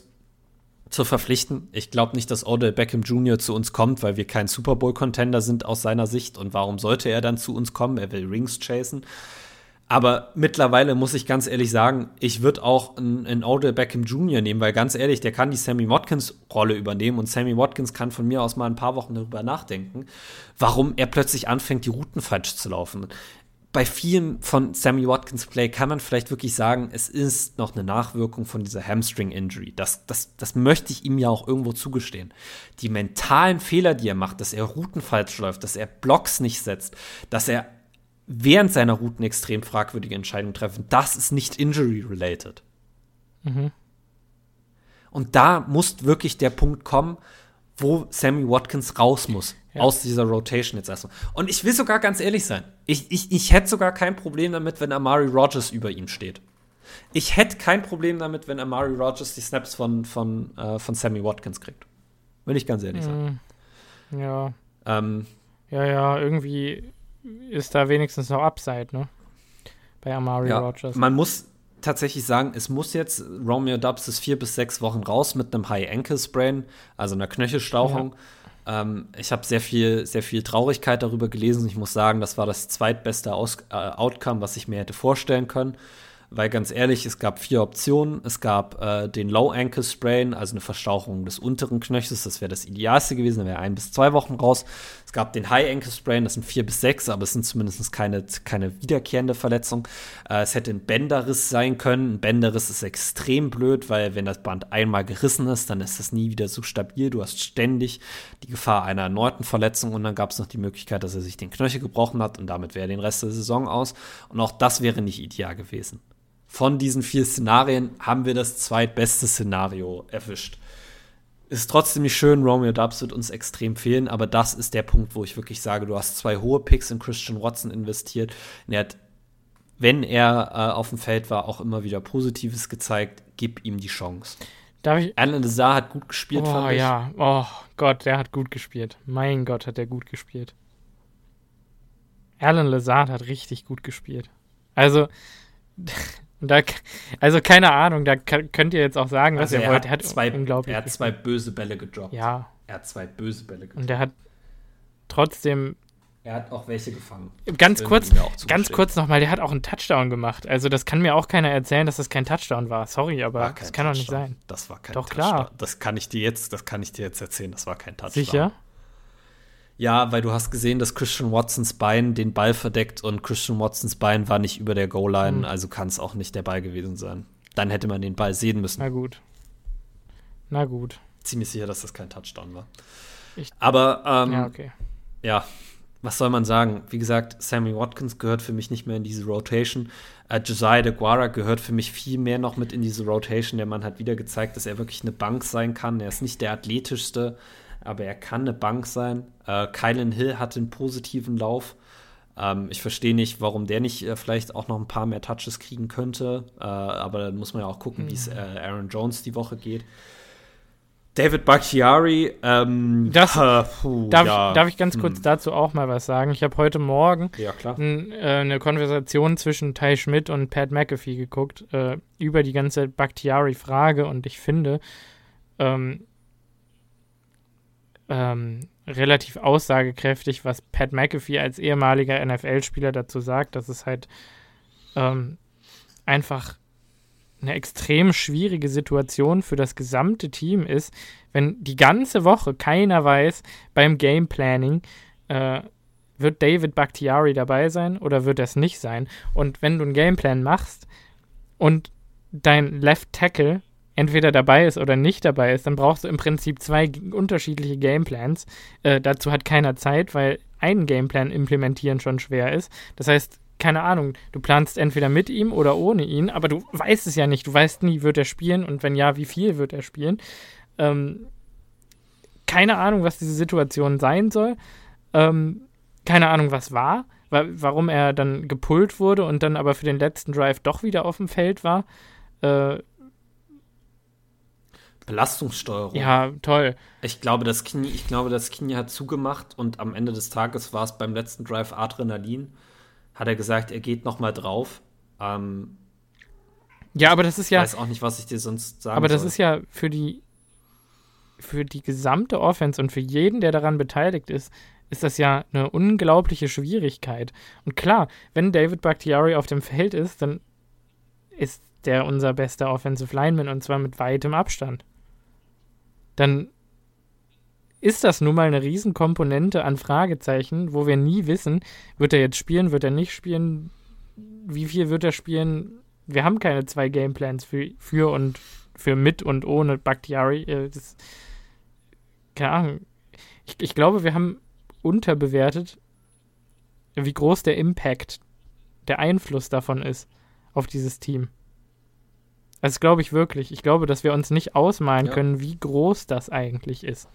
zu verpflichten. Ich glaube nicht, dass Odell Beckham Jr. zu uns kommt, weil wir kein Super Bowl-Contender sind aus seiner Sicht. Und warum sollte er dann zu uns kommen? Er will Rings chasen. Aber mittlerweile muss ich ganz ehrlich sagen, ich würde auch einen Odell Beckham Jr. nehmen, weil ganz ehrlich, der kann die Sammy Watkins-Rolle übernehmen und Sammy Watkins kann von mir aus mal ein paar Wochen darüber nachdenken, warum er plötzlich anfängt, die Routen falsch zu laufen bei vielen von Sammy Watkins Play kann man vielleicht wirklich sagen, es ist noch eine Nachwirkung von dieser Hamstring-Injury. Das, das, das möchte ich ihm ja auch irgendwo zugestehen. Die mentalen Fehler, die er macht, dass er Routen falsch läuft, dass er Blocks nicht setzt, dass er während seiner Routen extrem fragwürdige Entscheidungen treffen, das ist nicht injury-related. Mhm. Und da muss wirklich der Punkt kommen, wo Sammy Watkins raus muss ja. aus dieser Rotation jetzt erstmal. Und ich will sogar ganz ehrlich sein. Ich, ich, ich hätte sogar kein Problem damit, wenn Amari Rogers über ihm steht. Ich hätte kein Problem damit, wenn Amari Rogers die Snaps von, von, äh, von Sammy Watkins kriegt. Will ich ganz ehrlich sagen. Mm, ja. Ähm, ja, ja, irgendwie ist da wenigstens noch Upside, ne? Bei Amari ja, Rogers. Man muss, tatsächlich sagen, es muss jetzt, Romeo Dubs ist vier bis sechs Wochen raus mit einem High Ankle Sprain, also einer Knöchelstauchung. Ja. Ähm, ich habe sehr viel, sehr viel Traurigkeit darüber gelesen. Ich muss sagen, das war das zweitbeste Aus äh, Outcome, was ich mir hätte vorstellen können. Weil ganz ehrlich, es gab vier Optionen. Es gab äh, den Low Ankle Sprain, also eine Verstauchung des unteren Knöchels. Das wäre das Idealste gewesen. Da wäre ein bis zwei Wochen raus. Es gab den High Ankle Sprain, das sind vier bis sechs, aber es sind zumindest keine, keine wiederkehrende Verletzung. Äh, es hätte ein Bänderriss sein können. Ein Bänderriss ist extrem blöd, weil wenn das Band einmal gerissen ist, dann ist das nie wieder so stabil. Du hast ständig die Gefahr einer erneuten Verletzung und dann gab es noch die Möglichkeit, dass er sich den Knöchel gebrochen hat und damit wäre den Rest der Saison aus. Und auch das wäre nicht ideal gewesen von diesen vier Szenarien haben wir das zweitbeste Szenario erwischt. Ist trotzdem nicht schön, Romeo Dubs wird uns extrem fehlen, aber das ist der Punkt, wo ich wirklich sage, du hast zwei hohe Picks in Christian Watson investiert. Und er hat, wenn er äh, auf dem Feld war, auch immer wieder Positives gezeigt. Gib ihm die Chance. Darf ich? Alan Lazar hat gut gespielt, oh, fand ich. ja. Oh Gott, der hat gut gespielt. Mein Gott, hat der gut gespielt. Alan Lazard hat richtig gut gespielt. Also, da, also keine Ahnung, da könnt ihr jetzt auch sagen, was also ihr wollt. Er hat, zwei, unglaublich er hat zwei böse Bälle gedroppt. Ja. Er hat zwei böse Bälle gedroppt. Und er hat trotzdem. Er hat auch welche gefangen. Ganz kurz, ganz kurz nochmal, der hat auch einen Touchdown gemacht. Also das kann mir auch keiner erzählen, dass das kein Touchdown war. Sorry, aber das kann Touchdown. doch nicht sein. Das war kein doch, Touchdown. Klar. Das kann ich dir jetzt, das kann ich dir jetzt erzählen, das war kein Touchdown. Sicher? Ja, weil du hast gesehen, dass Christian Watsons Bein den Ball verdeckt und Christian Watsons Bein war nicht über der Goal-Line, mhm. also kann es auch nicht der Ball gewesen sein. Dann hätte man den Ball sehen müssen. Na gut. Na gut. Ziemlich sicher, dass das kein Touchdown war. Ich, Aber, ähm, ja, okay. Ja, was soll man sagen? Wie gesagt, Sammy Watkins gehört für mich nicht mehr in diese Rotation. Äh, Josiah de Guara gehört für mich viel mehr noch mit in diese Rotation. Der Mann hat wieder gezeigt, dass er wirklich eine Bank sein kann. Er ist nicht der athletischste, aber er kann eine Bank sein. Äh, Kylan Hill hat einen positiven Lauf. Ähm, ich verstehe nicht, warum der nicht äh, vielleicht auch noch ein paar mehr Touches kriegen könnte. Äh, aber dann muss man ja auch gucken, mhm. wie es äh, Aaron Jones die Woche geht. David Bakhtiari, ähm, das, puh, darf, ja. ich, darf, ich, ganz kurz hm. dazu auch mal was sagen? Ich habe heute Morgen ja, n, äh, eine Konversation zwischen Ty Schmidt und Pat McAfee geguckt äh, über die ganze Bakhtiari-Frage und ich finde, ähm, ähm, relativ aussagekräftig, was Pat McAfee als ehemaliger NFL-Spieler dazu sagt, dass es halt ähm, einfach eine extrem schwierige Situation für das gesamte Team ist, wenn die ganze Woche keiner weiß beim Game Planning, äh, wird David Bakhtiari dabei sein oder wird das nicht sein? Und wenn du einen Gameplan machst und dein Left Tackle entweder dabei ist oder nicht dabei ist, dann brauchst du im Prinzip zwei unterschiedliche Gameplans. Äh, dazu hat keiner Zeit, weil einen Gameplan implementieren schon schwer ist. Das heißt, keine Ahnung, du planst entweder mit ihm oder ohne ihn, aber du weißt es ja nicht. Du weißt nie, wird er spielen und wenn ja, wie viel wird er spielen. Ähm, keine Ahnung, was diese Situation sein soll. Ähm, keine Ahnung, was war, wa warum er dann gepullt wurde und dann aber für den letzten Drive doch wieder auf dem Feld war. Äh, Belastungssteuerung. Ja, toll. Ich glaube, das Knie, ich glaube, das Knie hat zugemacht und am Ende des Tages war es beim letzten Drive Adrenalin. Hat er gesagt, er geht noch mal drauf. Ähm, ja, aber das ist ja. Ich weiß auch nicht, was ich dir sonst sagen Aber das soll. ist ja für die für die gesamte Offense und für jeden, der daran beteiligt ist, ist das ja eine unglaubliche Schwierigkeit. Und klar, wenn David Bakhtiari auf dem Feld ist, dann ist der unser bester Offensive Lineman und zwar mit weitem Abstand dann ist das nun mal eine Riesenkomponente an Fragezeichen, wo wir nie wissen, wird er jetzt spielen, wird er nicht spielen, wie viel wird er spielen. Wir haben keine zwei Gameplans für, für und für mit und ohne Bakhtiari. Äh, das, keine Ahnung. Ich, ich glaube, wir haben unterbewertet, wie groß der Impact, der Einfluss davon ist auf dieses Team. Das glaube ich wirklich. Ich glaube, dass wir uns nicht ausmalen ja. können, wie groß das eigentlich ist.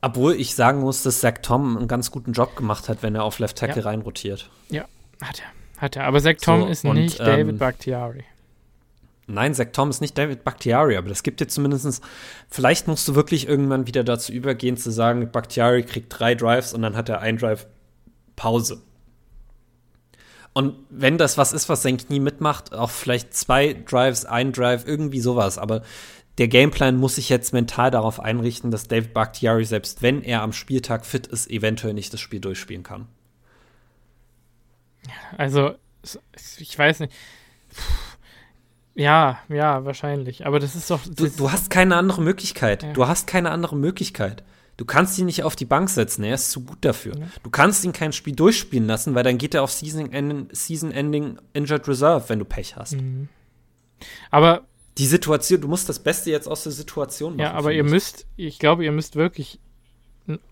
Obwohl ich sagen muss, dass Zach Tom einen ganz guten Job gemacht hat, wenn er auf Left Tackle ja. reinrotiert. Ja, hat er. Hat er. Aber Zach Tom so, ist und, nicht ähm, David Bakhtiari. Nein, Zach Tom ist nicht David Bakhtiari, aber das gibt dir zumindest, vielleicht musst du wirklich irgendwann wieder dazu übergehen, zu sagen, Bakhtiari kriegt drei Drives und dann hat er ein Drive Pause. Und wenn das was ist, was sein Knie mitmacht, auch vielleicht zwei Drives, ein Drive, irgendwie sowas. Aber der Gameplan muss sich jetzt mental darauf einrichten, dass David Bakhtiari, selbst wenn er am Spieltag fit ist, eventuell nicht das Spiel durchspielen kann. Also, ich weiß nicht. Ja, ja, wahrscheinlich. Aber das ist doch. Das du, du, hast keine andere Möglichkeit. Ja. Du hast keine andere Möglichkeit. Du kannst ihn nicht auf die Bank setzen, er ist zu gut dafür. Ja. Du kannst ihn kein Spiel durchspielen lassen, weil dann geht er auf Season-Ending Season Injured Reserve, wenn du Pech hast. Mhm. Aber die Situation, du musst das Beste jetzt aus der Situation machen. Ja, aber ihr müsst, ich glaube, ihr müsst wirklich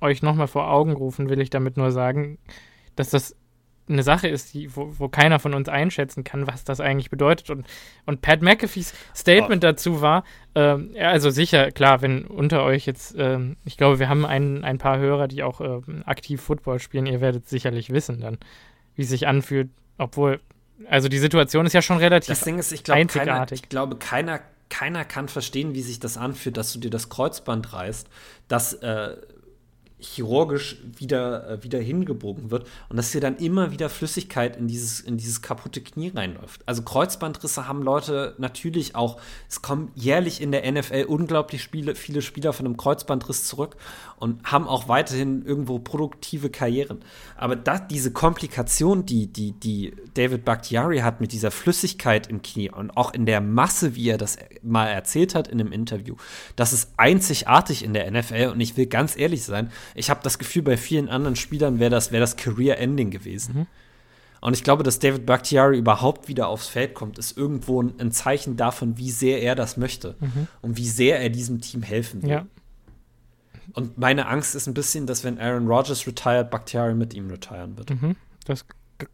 euch nochmal vor Augen rufen, will ich damit nur sagen, dass das eine Sache ist, die, wo, wo, keiner von uns einschätzen kann, was das eigentlich bedeutet. Und, und Pat McAfees Statement oh. dazu war, ähm, also sicher, klar, wenn unter euch jetzt, ähm, ich glaube, wir haben ein, ein paar Hörer, die auch ähm, aktiv Football spielen, ihr werdet sicherlich wissen dann, wie es sich anfühlt, obwohl, also die Situation ist ja schon relativ das Ding ist, ich glaub, einzigartig. Keiner, ich glaube, keiner, keiner kann verstehen, wie sich das anfühlt, dass du dir das Kreuzband reißt, dass äh, chirurgisch wieder, äh, wieder hingebogen wird und dass hier dann immer wieder Flüssigkeit in dieses, in dieses kaputte Knie reinläuft. Also Kreuzbandrisse haben Leute natürlich auch, es kommen jährlich in der NFL unglaublich Spiele, viele Spieler von einem Kreuzbandriss zurück und haben auch weiterhin irgendwo produktive Karrieren. Aber das, diese Komplikation, die, die, die David Bakhtiari hat mit dieser Flüssigkeit im Knie und auch in der Masse, wie er das mal erzählt hat in einem Interview, das ist einzigartig in der NFL und ich will ganz ehrlich sein, ich habe das Gefühl, bei vielen anderen Spielern wäre das, wär das Career-Ending gewesen. Mhm. Und ich glaube, dass David Bakhtiari überhaupt wieder aufs Feld kommt, ist irgendwo ein, Zeichen davon, wie sehr er das möchte mhm. und wie sehr er diesem Team helfen will. Ja. Und meine Angst ist ein bisschen, dass wenn Aaron Rodgers retired, Bakhtiari mit ihm retiren wird. Mhm. Das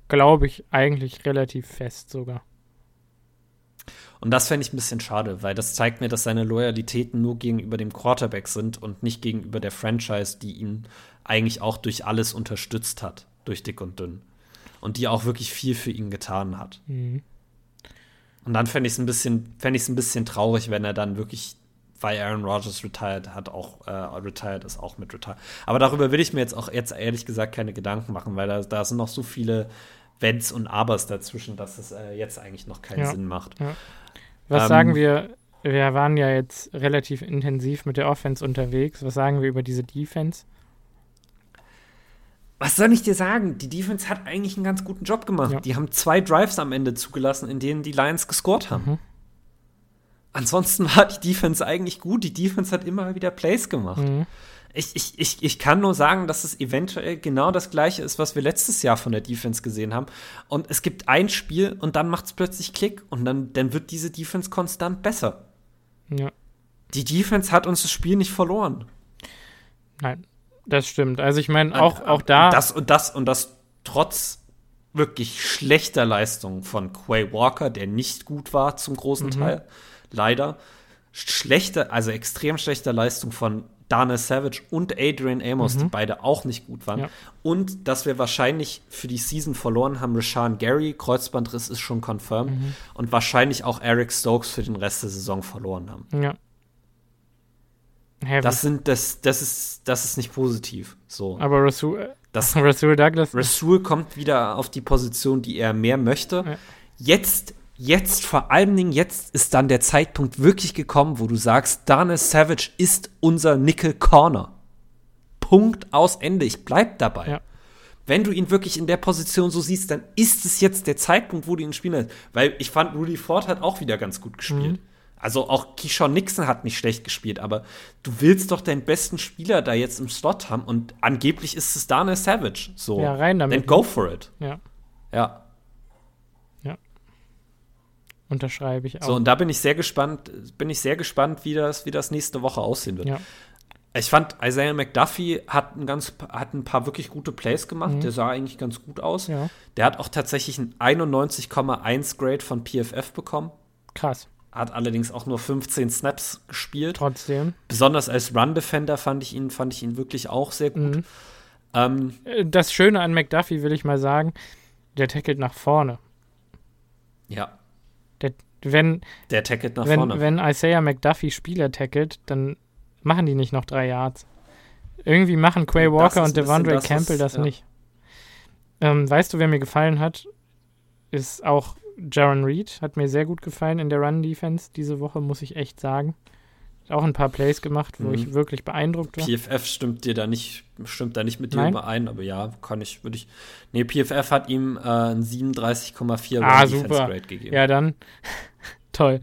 glaube ich eigentlich relativ fest sogar. Und das fände ich ein bisschen schade, weil das zeigt mir, dass seine Loyalitäten nur gegenüber dem Quarterback sind und nicht gegenüber der Franchise, die ihn eigentlich auch durch alles unterstützt hat, durch dick und dünn. Und die auch wirklich viel für ihn getan hat. Mhm. Und dann fände ich es ein bisschen, fände ich es ein bisschen traurig, wenn er dann wirklich, weil Aaron Rodgers retired hat, auch äh, retired ist, auch mit retired. Aber darüber will ich mir jetzt auch jetzt ehrlich gesagt keine Gedanken machen, weil da, da sind noch so viele Wenns und Abers dazwischen, dass es äh, jetzt eigentlich noch keinen ja. Sinn macht. Ja. Was ähm, sagen wir? Wir waren ja jetzt relativ intensiv mit der Offense unterwegs. Was sagen wir über diese Defense? Was soll ich dir sagen? Die Defense hat eigentlich einen ganz guten Job gemacht. Ja. Die haben zwei Drives am Ende zugelassen, in denen die Lions gescored haben. Mhm. Ansonsten war die Defense eigentlich gut. Die Defense hat immer wieder Plays gemacht. Mhm. Ich, ich, ich, ich kann nur sagen, dass es eventuell genau das gleiche ist, was wir letztes Jahr von der Defense gesehen haben. Und es gibt ein Spiel und dann macht es plötzlich Klick und dann, dann wird diese Defense konstant besser. Ja. Die Defense hat uns das Spiel nicht verloren. Nein, das stimmt. Also ich meine, auch, auch da. Und das und das und das trotz wirklich schlechter Leistung von Quay Walker, der nicht gut war zum großen mhm. Teil. Leider. Schlechter, also extrem schlechter Leistung von Dana Savage und Adrian Amos, mhm. die beide auch nicht gut waren. Ja. Und dass wir wahrscheinlich für die Season verloren haben, Rashawn Gary, Kreuzbandriss ist schon confirmed. Mhm. Und wahrscheinlich auch Eric Stokes für den Rest der Saison verloren haben. Ja. Heavy. Das sind, das, das ist, das ist nicht positiv. So. Aber Rasul, das, Rasul Douglas. Rasul kommt wieder auf die Position, die er mehr möchte. Ja. Jetzt jetzt, vor allen Dingen jetzt ist dann der Zeitpunkt wirklich gekommen, wo du sagst, Dana Savage ist unser Nickel Corner. Punkt aus Ende. Ich bleib dabei. Ja. Wenn du ihn wirklich in der Position so siehst, dann ist es jetzt der Zeitpunkt, wo du ihn spielen lässt. Weil ich fand, Rudy Ford hat auch wieder ganz gut gespielt. Mhm. Also auch Keyshawn Nixon hat nicht schlecht gespielt, aber du willst doch deinen besten Spieler da jetzt im Slot haben und angeblich ist es Dana Savage. So, ja, rein damit. Then go for it. Ja. Ja. Unterschreibe ich auch. So, und da bin ich sehr gespannt, bin ich sehr gespannt, wie das, wie das nächste Woche aussehen wird. Ja. Ich fand, Isaiah McDuffie hat ein, ganz, hat ein paar wirklich gute Plays gemacht. Mhm. Der sah eigentlich ganz gut aus. Ja. Der hat auch tatsächlich ein 91,1 Grade von PFF bekommen. Krass. Hat allerdings auch nur 15 Snaps gespielt. Trotzdem. Besonders als Run-Defender fand ich ihn, fand ich ihn wirklich auch sehr gut. Mhm. Ähm, das Schöne an McDuffie will ich mal sagen, der tackelt nach vorne. Ja. Wenn, der tackelt nach wenn, vorne. Wenn Isaiah McDuffie Spieler tackelt, dann machen die nicht noch drei Yards. Irgendwie machen Quay Walker und Devondre Campbell das ja. nicht. Ähm, weißt du, wer mir gefallen hat? ist auch Jaron Reed, hat mir sehr gut gefallen in der Run-Defense diese Woche, muss ich echt sagen. Hat auch ein paar Plays gemacht, wo mhm. ich wirklich beeindruckt war. PFF stimmt dir da nicht, stimmt da nicht mit dir überein, aber ja, kann ich, würde ich. Nee, PFF hat ihm äh, ein 37,4 ah, Defense Grade gegeben. Ja, dann toll.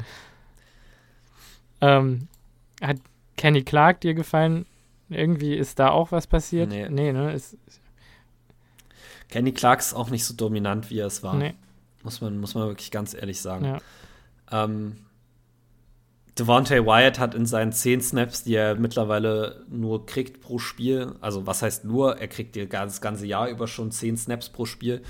Ähm, hat Kenny Clark dir gefallen? Irgendwie ist da auch was passiert? Nee, nee ne? Ist, Kenny Clark ist auch nicht so dominant, wie er es war. Nee. Muss man, muss man wirklich ganz ehrlich sagen. Ja. Ähm, Devontae Wyatt hat in seinen zehn Snaps, die er mittlerweile nur kriegt pro Spiel, also was heißt nur, er kriegt das ganze Jahr über schon zehn Snaps pro Spiel,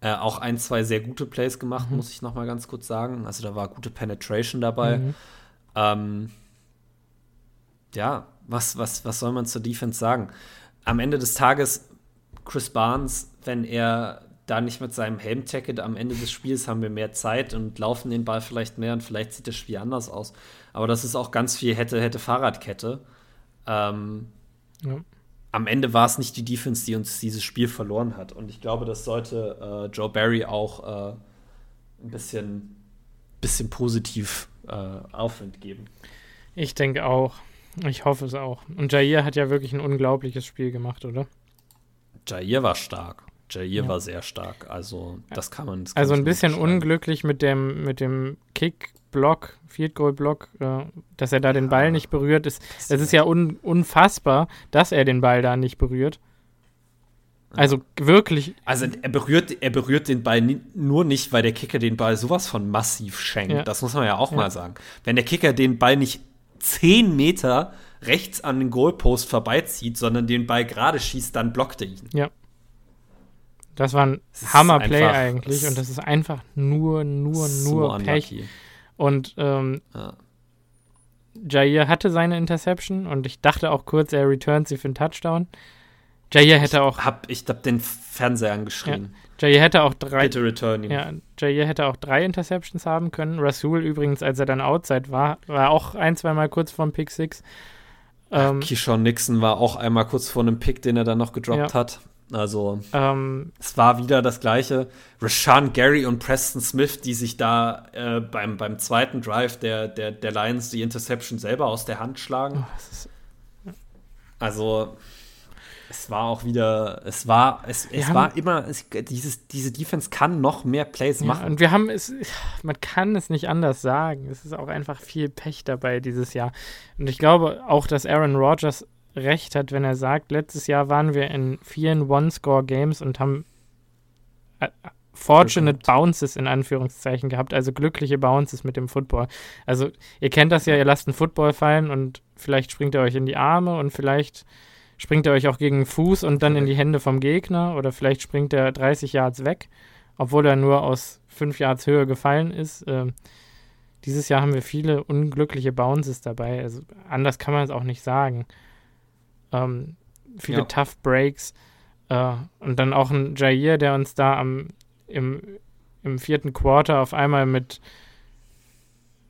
äh, auch ein, zwei sehr gute Plays gemacht, mhm. muss ich noch mal ganz kurz sagen. Also da war gute Penetration dabei. Mhm. Ähm, ja, was, was, was soll man zur Defense sagen? Am Ende des Tages, Chris Barnes, wenn er da nicht mit seinem Helm-Tacket am Ende des Spiels haben wir mehr Zeit und laufen den Ball vielleicht mehr und vielleicht sieht das Spiel anders aus. Aber das ist auch ganz viel hätte, hätte Fahrradkette. Ähm, ja. Am Ende war es nicht die Defense, die uns dieses Spiel verloren hat. Und ich glaube, das sollte äh, Joe Barry auch äh, ein bisschen, bisschen positiv äh, Aufwind geben. Ich denke auch. Ich hoffe es auch. Und Jair hat ja wirklich ein unglaubliches Spiel gemacht, oder? Jair war stark. Jair ja. war sehr stark. Also, das kann man. Das kann also, ein bisschen unglücklich mit dem, mit dem Kick-Block, Field Goal-Block, äh, dass er da den Ball nicht berührt. Es, es ist ja un, unfassbar, dass er den Ball da nicht berührt. Also wirklich. Also er berührt, er berührt den Ball nur nicht, weil der Kicker den Ball sowas von massiv schenkt. Ja. Das muss man ja auch ja. mal sagen. Wenn der Kicker den Ball nicht 10 Meter rechts an den Goalpost vorbeizieht, sondern den Ball gerade schießt, dann blockt er ihn. Ja. Das war ein Hammerplay eigentlich und das ist einfach nur, nur, so nur Pech. Unlucky. Und ähm, ja. Jair hatte seine Interception und ich dachte auch kurz, er returnt sie für einen Touchdown. Jair hätte ich auch. Hab, ich hab den Fernseher angeschrien. Ja. Jair hätte auch drei. Bitte return ihn. Ja, Jair hätte auch drei Interceptions haben können. Rasul übrigens, als er dann outside war, war auch ein, zweimal kurz vorm Pick Six. Ähm, Keyshawn Nixon war auch einmal kurz vor einem Pick, den er dann noch gedroppt ja. hat. Also, ähm, es war wieder das Gleiche. Rashawn Gary und Preston Smith, die sich da äh, beim, beim zweiten Drive der, der, der Lions die Interception selber aus der Hand schlagen. Oh, also, es war auch wieder, es war, es, es war immer, es, dieses, diese Defense kann noch mehr Plays ja, machen. Und wir haben es, man kann es nicht anders sagen. Es ist auch einfach viel Pech dabei dieses Jahr. Und ich glaube auch, dass Aaron Rodgers recht hat, wenn er sagt, letztes Jahr waren wir in vielen One-Score-Games und haben äh, fortunate Bounces in Anführungszeichen gehabt, also glückliche Bounces mit dem Football. Also ihr kennt das ja, ihr lasst einen Football fallen und vielleicht springt er euch in die Arme und vielleicht springt er euch auch gegen den Fuß und dann in die Hände vom Gegner oder vielleicht springt er 30 Yards weg, obwohl er nur aus 5 Yards Höhe gefallen ist. Ähm, dieses Jahr haben wir viele unglückliche Bounces dabei. Also anders kann man es auch nicht sagen. Ähm, viele ja. Tough Breaks. Äh, und dann auch ein Jair, der uns da am, im, im vierten Quarter auf einmal mit,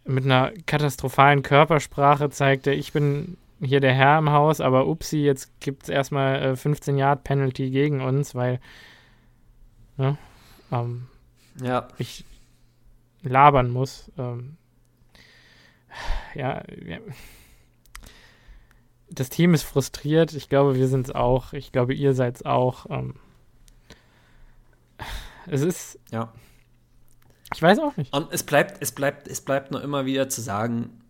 mit einer katastrophalen Körpersprache zeigte, ich bin hier der Herr im Haus, aber upsi, jetzt gibt es erstmal äh, 15 Yard Penalty gegen uns, weil ne, ähm, ja. ich labern muss. Ähm, ja, ja, das Team ist frustriert. Ich glaube, wir sind es auch. Ich glaube, ihr seid es auch. Ähm, es ist. Ja. Ich weiß auch nicht. Und es bleibt, es bleibt, es bleibt nur immer wieder zu sagen,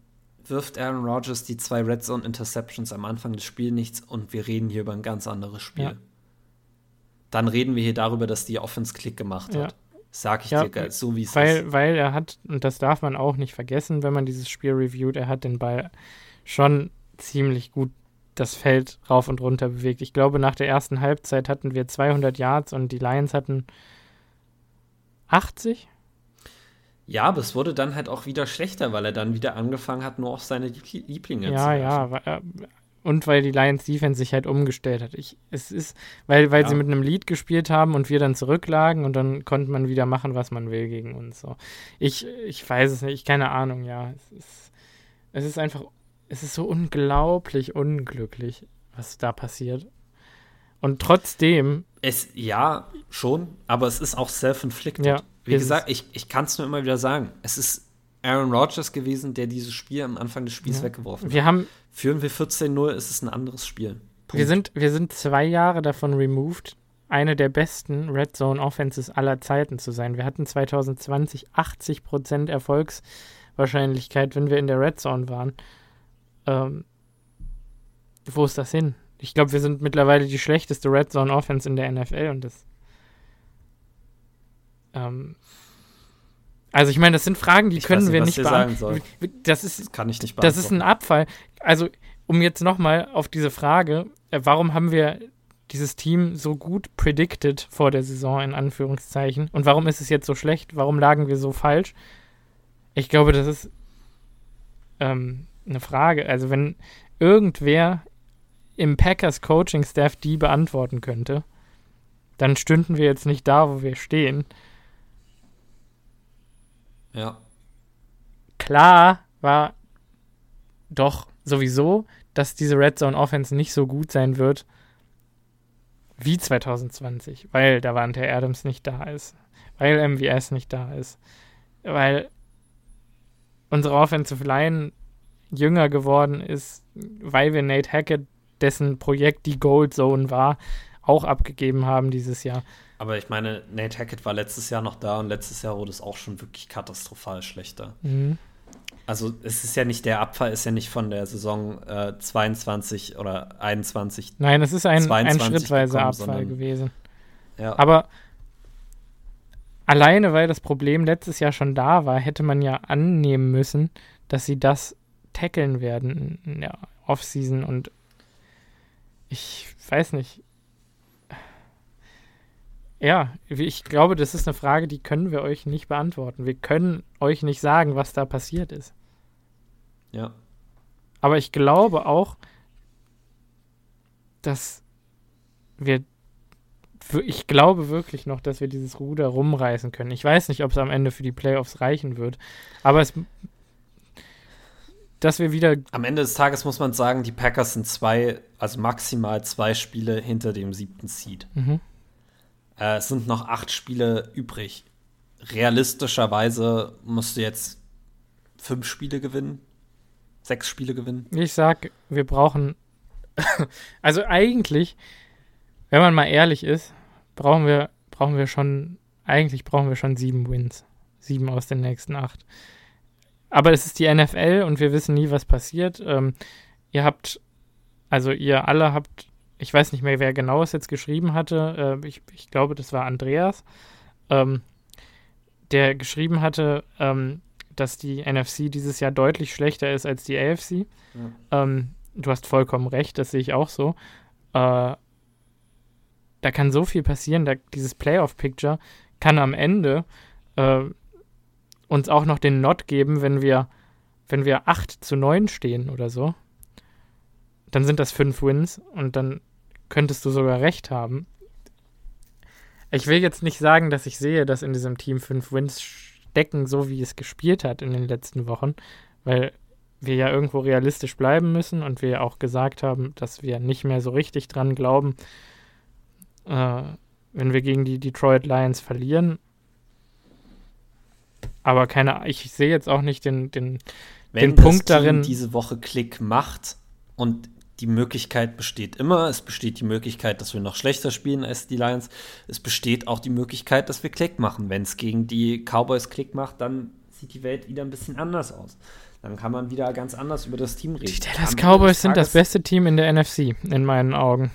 wirft Aaron Rodgers die zwei Red Zone Interceptions am Anfang des Spiels nichts und wir reden hier über ein ganz anderes Spiel. Ja. Dann reden wir hier darüber, dass die Offense Klick gemacht hat. Ja. Sag ich ja, dir so wie es ist. Weil er hat, und das darf man auch nicht vergessen, wenn man dieses Spiel reviewt, er hat den Ball schon ziemlich gut das Feld rauf und runter bewegt. Ich glaube, nach der ersten Halbzeit hatten wir 200 Yards und die Lions hatten 80. Ja, aber es wurde dann halt auch wieder schlechter, weil er dann wieder angefangen hat, nur auf seine Lieblinge ja, zu Ja, ja. Äh, und weil die Lions Defense sich halt umgestellt hat. Ich, es ist, weil, weil ja. sie mit einem Lead gespielt haben und wir dann zurücklagen und dann konnte man wieder machen, was man will gegen uns. So. Ich, ich weiß es nicht, keine Ahnung, ja. Es ist, es ist einfach es ist so unglaublich unglücklich, was da passiert. Und trotzdem. Es, ja, schon, aber es ist auch self-inflicted. Ja, Wie gesagt, ich, ich kann es nur immer wieder sagen. Es ist Aaron Rodgers gewesen, der dieses Spiel am Anfang des Spiels ja. weggeworfen wir Haben, Führen wir 14-0, ist es ein anderes Spiel. Punkt. Wir sind, wir sind zwei Jahre davon removed, eine der besten Red Zone Offenses aller Zeiten zu sein. Wir hatten 2020 80% Erfolgswahrscheinlichkeit, wenn wir in der Red Zone waren. Ähm, wo ist das hin? Ich glaube, wir sind mittlerweile die schlechteste Red Zone Offense in der NFL und das. Ähm, also ich meine, das sind Fragen, die ich können nicht, wir nicht beantworten. Das ist, das kann ich nicht beantworten. Das ist ein Abfall. Also um jetzt nochmal auf diese Frage, äh, warum haben wir dieses Team so gut predicted vor der Saison in Anführungszeichen und warum ist es jetzt so schlecht? Warum lagen wir so falsch? Ich glaube, das ist ähm, eine Frage. Also wenn irgendwer im Packers Coaching Staff die beantworten könnte, dann stünden wir jetzt nicht da, wo wir stehen. Ja. Klar war doch sowieso, dass diese Red Zone Offense nicht so gut sein wird wie 2020, weil da Davante Adams nicht da ist, weil MVS nicht da ist, weil unsere Offensive Line jünger geworden ist, weil wir Nate Hackett, dessen Projekt die Gold Zone war, auch abgegeben haben dieses Jahr. Aber ich meine, Nate Hackett war letztes Jahr noch da und letztes Jahr wurde es auch schon wirklich katastrophal schlechter. Mhm. Also es ist ja nicht der Abfall, ist ja nicht von der Saison äh, 22 oder 21. Nein, es ist ein, ein schrittweiser Abfall gewesen. Ja. Aber alleine, weil das Problem letztes Jahr schon da war, hätte man ja annehmen müssen, dass sie das tackeln werden in der Offseason und ich weiß nicht, ja, ich glaube, das ist eine Frage, die können wir euch nicht beantworten. Wir können euch nicht sagen, was da passiert ist. Ja. Aber ich glaube auch, dass wir. Ich glaube wirklich noch, dass wir dieses Ruder rumreißen können. Ich weiß nicht, ob es am Ende für die Playoffs reichen wird. Aber es. Dass wir wieder. Am Ende des Tages muss man sagen, die Packers sind zwei, also maximal zwei Spiele hinter dem siebten Seed. Mhm. Äh, es sind noch acht Spiele übrig. Realistischerweise musst du jetzt fünf Spiele gewinnen, sechs Spiele gewinnen. Ich sag, wir brauchen. also eigentlich, wenn man mal ehrlich ist, brauchen wir, brauchen wir schon, eigentlich brauchen wir schon sieben Wins. Sieben aus den nächsten acht. Aber es ist die NFL und wir wissen nie, was passiert. Ähm, ihr habt, also ihr alle habt ich weiß nicht mehr, wer genau es jetzt geschrieben hatte. Äh, ich, ich, glaube, das war Andreas, ähm, der geschrieben hatte, ähm, dass die NFC dieses Jahr deutlich schlechter ist als die AFC. Ja. Ähm, du hast vollkommen recht, das sehe ich auch so. Äh, da kann so viel passieren, da, dieses Playoff-Picture kann am Ende äh, uns auch noch den Not geben, wenn wir, wenn wir 8 zu 9 stehen oder so. Dann sind das fünf Wins und dann könntest du sogar recht haben. Ich will jetzt nicht sagen, dass ich sehe, dass in diesem Team fünf Wins stecken, so wie es gespielt hat in den letzten Wochen, weil wir ja irgendwo realistisch bleiben müssen und wir auch gesagt haben, dass wir nicht mehr so richtig dran glauben, äh, wenn wir gegen die Detroit Lions verlieren. Aber keine, ich sehe jetzt auch nicht den, den, wenn den Punkt Team darin. diese Woche Klick macht und die Möglichkeit besteht immer. Es besteht die Möglichkeit, dass wir noch schlechter spielen als die Lions. Es besteht auch die Möglichkeit, dass wir Klick machen. Wenn es gegen die Cowboys Klick macht, dann sieht die Welt wieder ein bisschen anders aus. Dann kann man wieder ganz anders über das Team reden. Die Dallas Cowboys sind das beste Team in der NFC, in meinen Augen.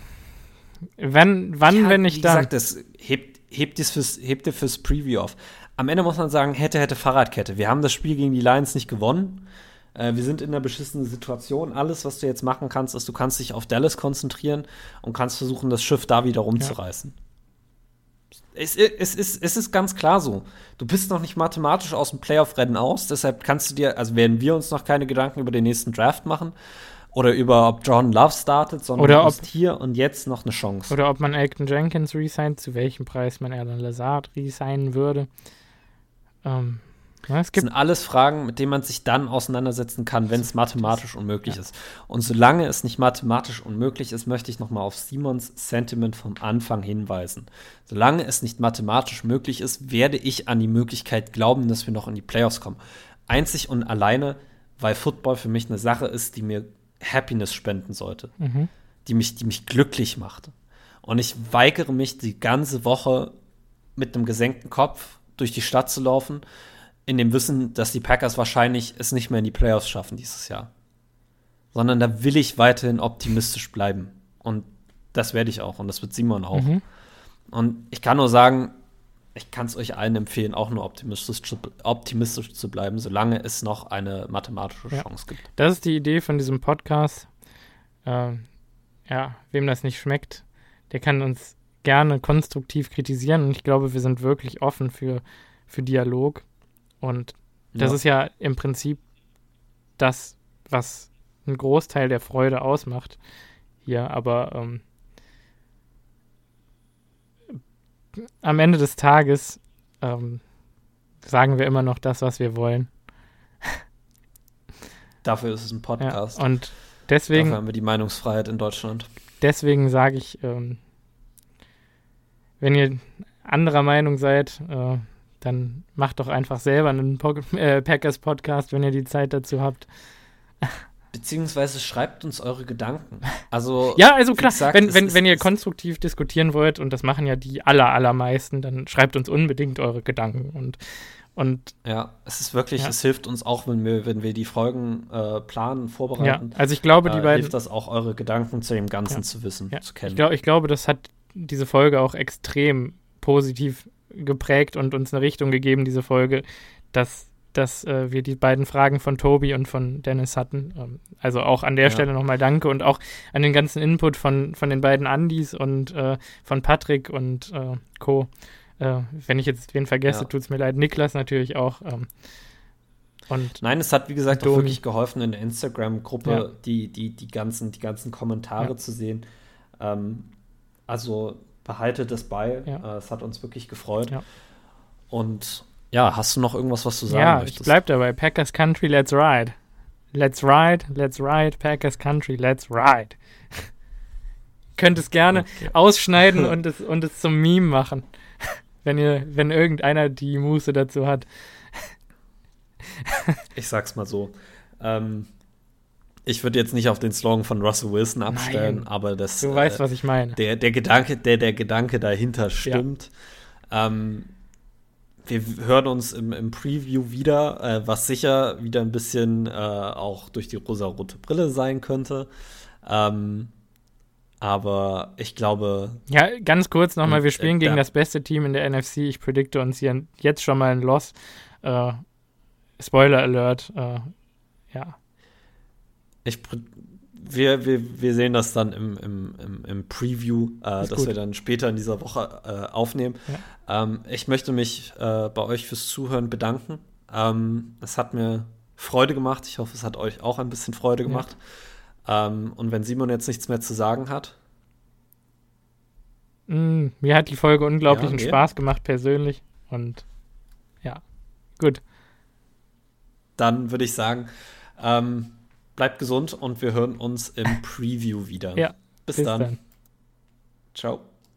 Wenn, wann, ja, wenn ich dann. Wie gesagt, das hebt, hebt, es fürs, hebt ihr fürs Preview auf. Am Ende muss man sagen, hätte, hätte Fahrradkette. Wir haben das Spiel gegen die Lions nicht gewonnen. Äh, wir sind in einer beschissenen Situation. Alles, was du jetzt machen kannst, ist, du kannst dich auf Dallas konzentrieren und kannst versuchen, das Schiff da wieder rumzureißen. Ja. Es, es, es, es ist ganz klar so. Du bist noch nicht mathematisch aus dem Playoff-Rennen aus, deshalb kannst du dir, also werden wir uns noch keine Gedanken über den nächsten Draft machen oder über ob John Love startet, sondern oder du hast hier und jetzt noch eine Chance. Oder ob man Elton Jenkins resignt, zu welchem Preis man Alan Lazard resignen würde. Ähm, Ja, das sind alles Fragen, mit denen man sich dann auseinandersetzen kann, wenn es mathematisch unmöglich ja. ist. Und solange es nicht mathematisch unmöglich ist, möchte ich nochmal auf Simons Sentiment vom Anfang hinweisen. Solange es nicht mathematisch möglich ist, werde ich an die Möglichkeit glauben, dass wir noch in die Playoffs kommen. Einzig und alleine, weil Football für mich eine Sache ist, die mir Happiness spenden sollte, mhm. die, mich, die mich glücklich macht. Und ich weigere mich die ganze Woche mit einem gesenkten Kopf durch die Stadt zu laufen, in dem Wissen, dass die Packers wahrscheinlich es nicht mehr in die Playoffs schaffen dieses Jahr. Sondern da will ich weiterhin optimistisch bleiben. Und das werde ich auch. Und das wird Simon auch. Mhm. Und ich kann nur sagen, ich kann es euch allen empfehlen, auch nur optimistisch zu, optimistisch zu bleiben, solange es noch eine mathematische ja. Chance gibt. Das ist die Idee von diesem Podcast. Ähm, ja, wem das nicht schmeckt, der kann uns gerne konstruktiv kritisieren. Und ich glaube, wir sind wirklich offen für, für Dialog. Und das ja. ist ja im Prinzip das, was einen Großteil der Freude ausmacht hier. Aber ähm, am Ende des Tages ähm, sagen wir immer noch das, was wir wollen. Dafür ist es ein Podcast. Ja, und deswegen Dafür haben wir die Meinungsfreiheit in Deutschland. Deswegen sage ich, ähm, wenn ihr anderer Meinung seid, äh, dann macht doch einfach selber einen po äh, Packers Podcast, wenn ihr die Zeit dazu habt. Beziehungsweise schreibt uns eure Gedanken. Also ja, also klar, gesagt, wenn, wenn, wenn ihr konstruktiv diskutieren wollt und das machen ja die aller allermeisten, dann schreibt uns unbedingt eure Gedanken und und ja, es ist wirklich, ja. es hilft uns auch, wenn wir, wenn wir die Folgen äh, planen, vorbereiten. Ja, also ich glaube, die äh, beiden hilft das auch, eure Gedanken zu dem Ganzen ja. zu wissen, zu kennen. Ich, glaub, ich glaube, das hat diese Folge auch extrem positiv geprägt und uns eine Richtung gegeben, diese Folge, dass, dass äh, wir die beiden Fragen von Tobi und von Dennis hatten. Ähm, also auch an der ja. Stelle nochmal danke und auch an den ganzen Input von, von den beiden Andis und äh, von Patrick und äh, Co. Äh, wenn ich jetzt wen vergesse, ja. tut es mir leid. Niklas natürlich auch. Ähm, und Nein, es hat, wie gesagt, auch wirklich geholfen, in der Instagram-Gruppe ja. die, die, die, ganzen, die ganzen Kommentare zu sehen. Ähm, also behaltet es bei. Ja. Äh, es hat uns wirklich gefreut. Ja. Und ja, hast du noch irgendwas, was du sagen ja, möchtest? Ja, ich bleib dabei. Packers Country, let's ride. Let's ride, let's ride, Packers Country, let's ride. Könnt es gerne okay. ausschneiden und es, und es zum Meme machen. wenn ihr, wenn irgendeiner die Muße dazu hat. ich sag's mal so. Ähm, ich würde jetzt nicht auf den Slogan von Russell Wilson abstellen, Nein, aber das. Du weißt, äh, was ich meine. Der, der, Gedanke, der, der Gedanke dahinter stimmt. Ja. Ähm, wir hören uns im, im Preview wieder, äh, was sicher wieder ein bisschen äh, auch durch die rosa-rote Brille sein könnte. Ähm, aber ich glaube. Ja, ganz kurz nochmal: Wir spielen äh, gegen das beste Team in der NFC. Ich predikte uns hier jetzt schon mal ein Loss. Äh, Spoiler Alert. Äh, ja. Ich, wir, wir, wir sehen das dann im, im, im, im Preview, äh, das wir dann später in dieser Woche äh, aufnehmen. Ja. Ähm, ich möchte mich äh, bei euch fürs Zuhören bedanken. Ähm, es hat mir Freude gemacht. Ich hoffe, es hat euch auch ein bisschen Freude gemacht. Ja. Ähm, und wenn Simon jetzt nichts mehr zu sagen hat. Mm, mir hat die Folge unglaublichen ja, Spaß gemacht, persönlich. Und ja, gut. Dann würde ich sagen, ähm, bleibt gesund und wir hören uns im Preview wieder. Ja. Bis, bis dann. dann. Ciao.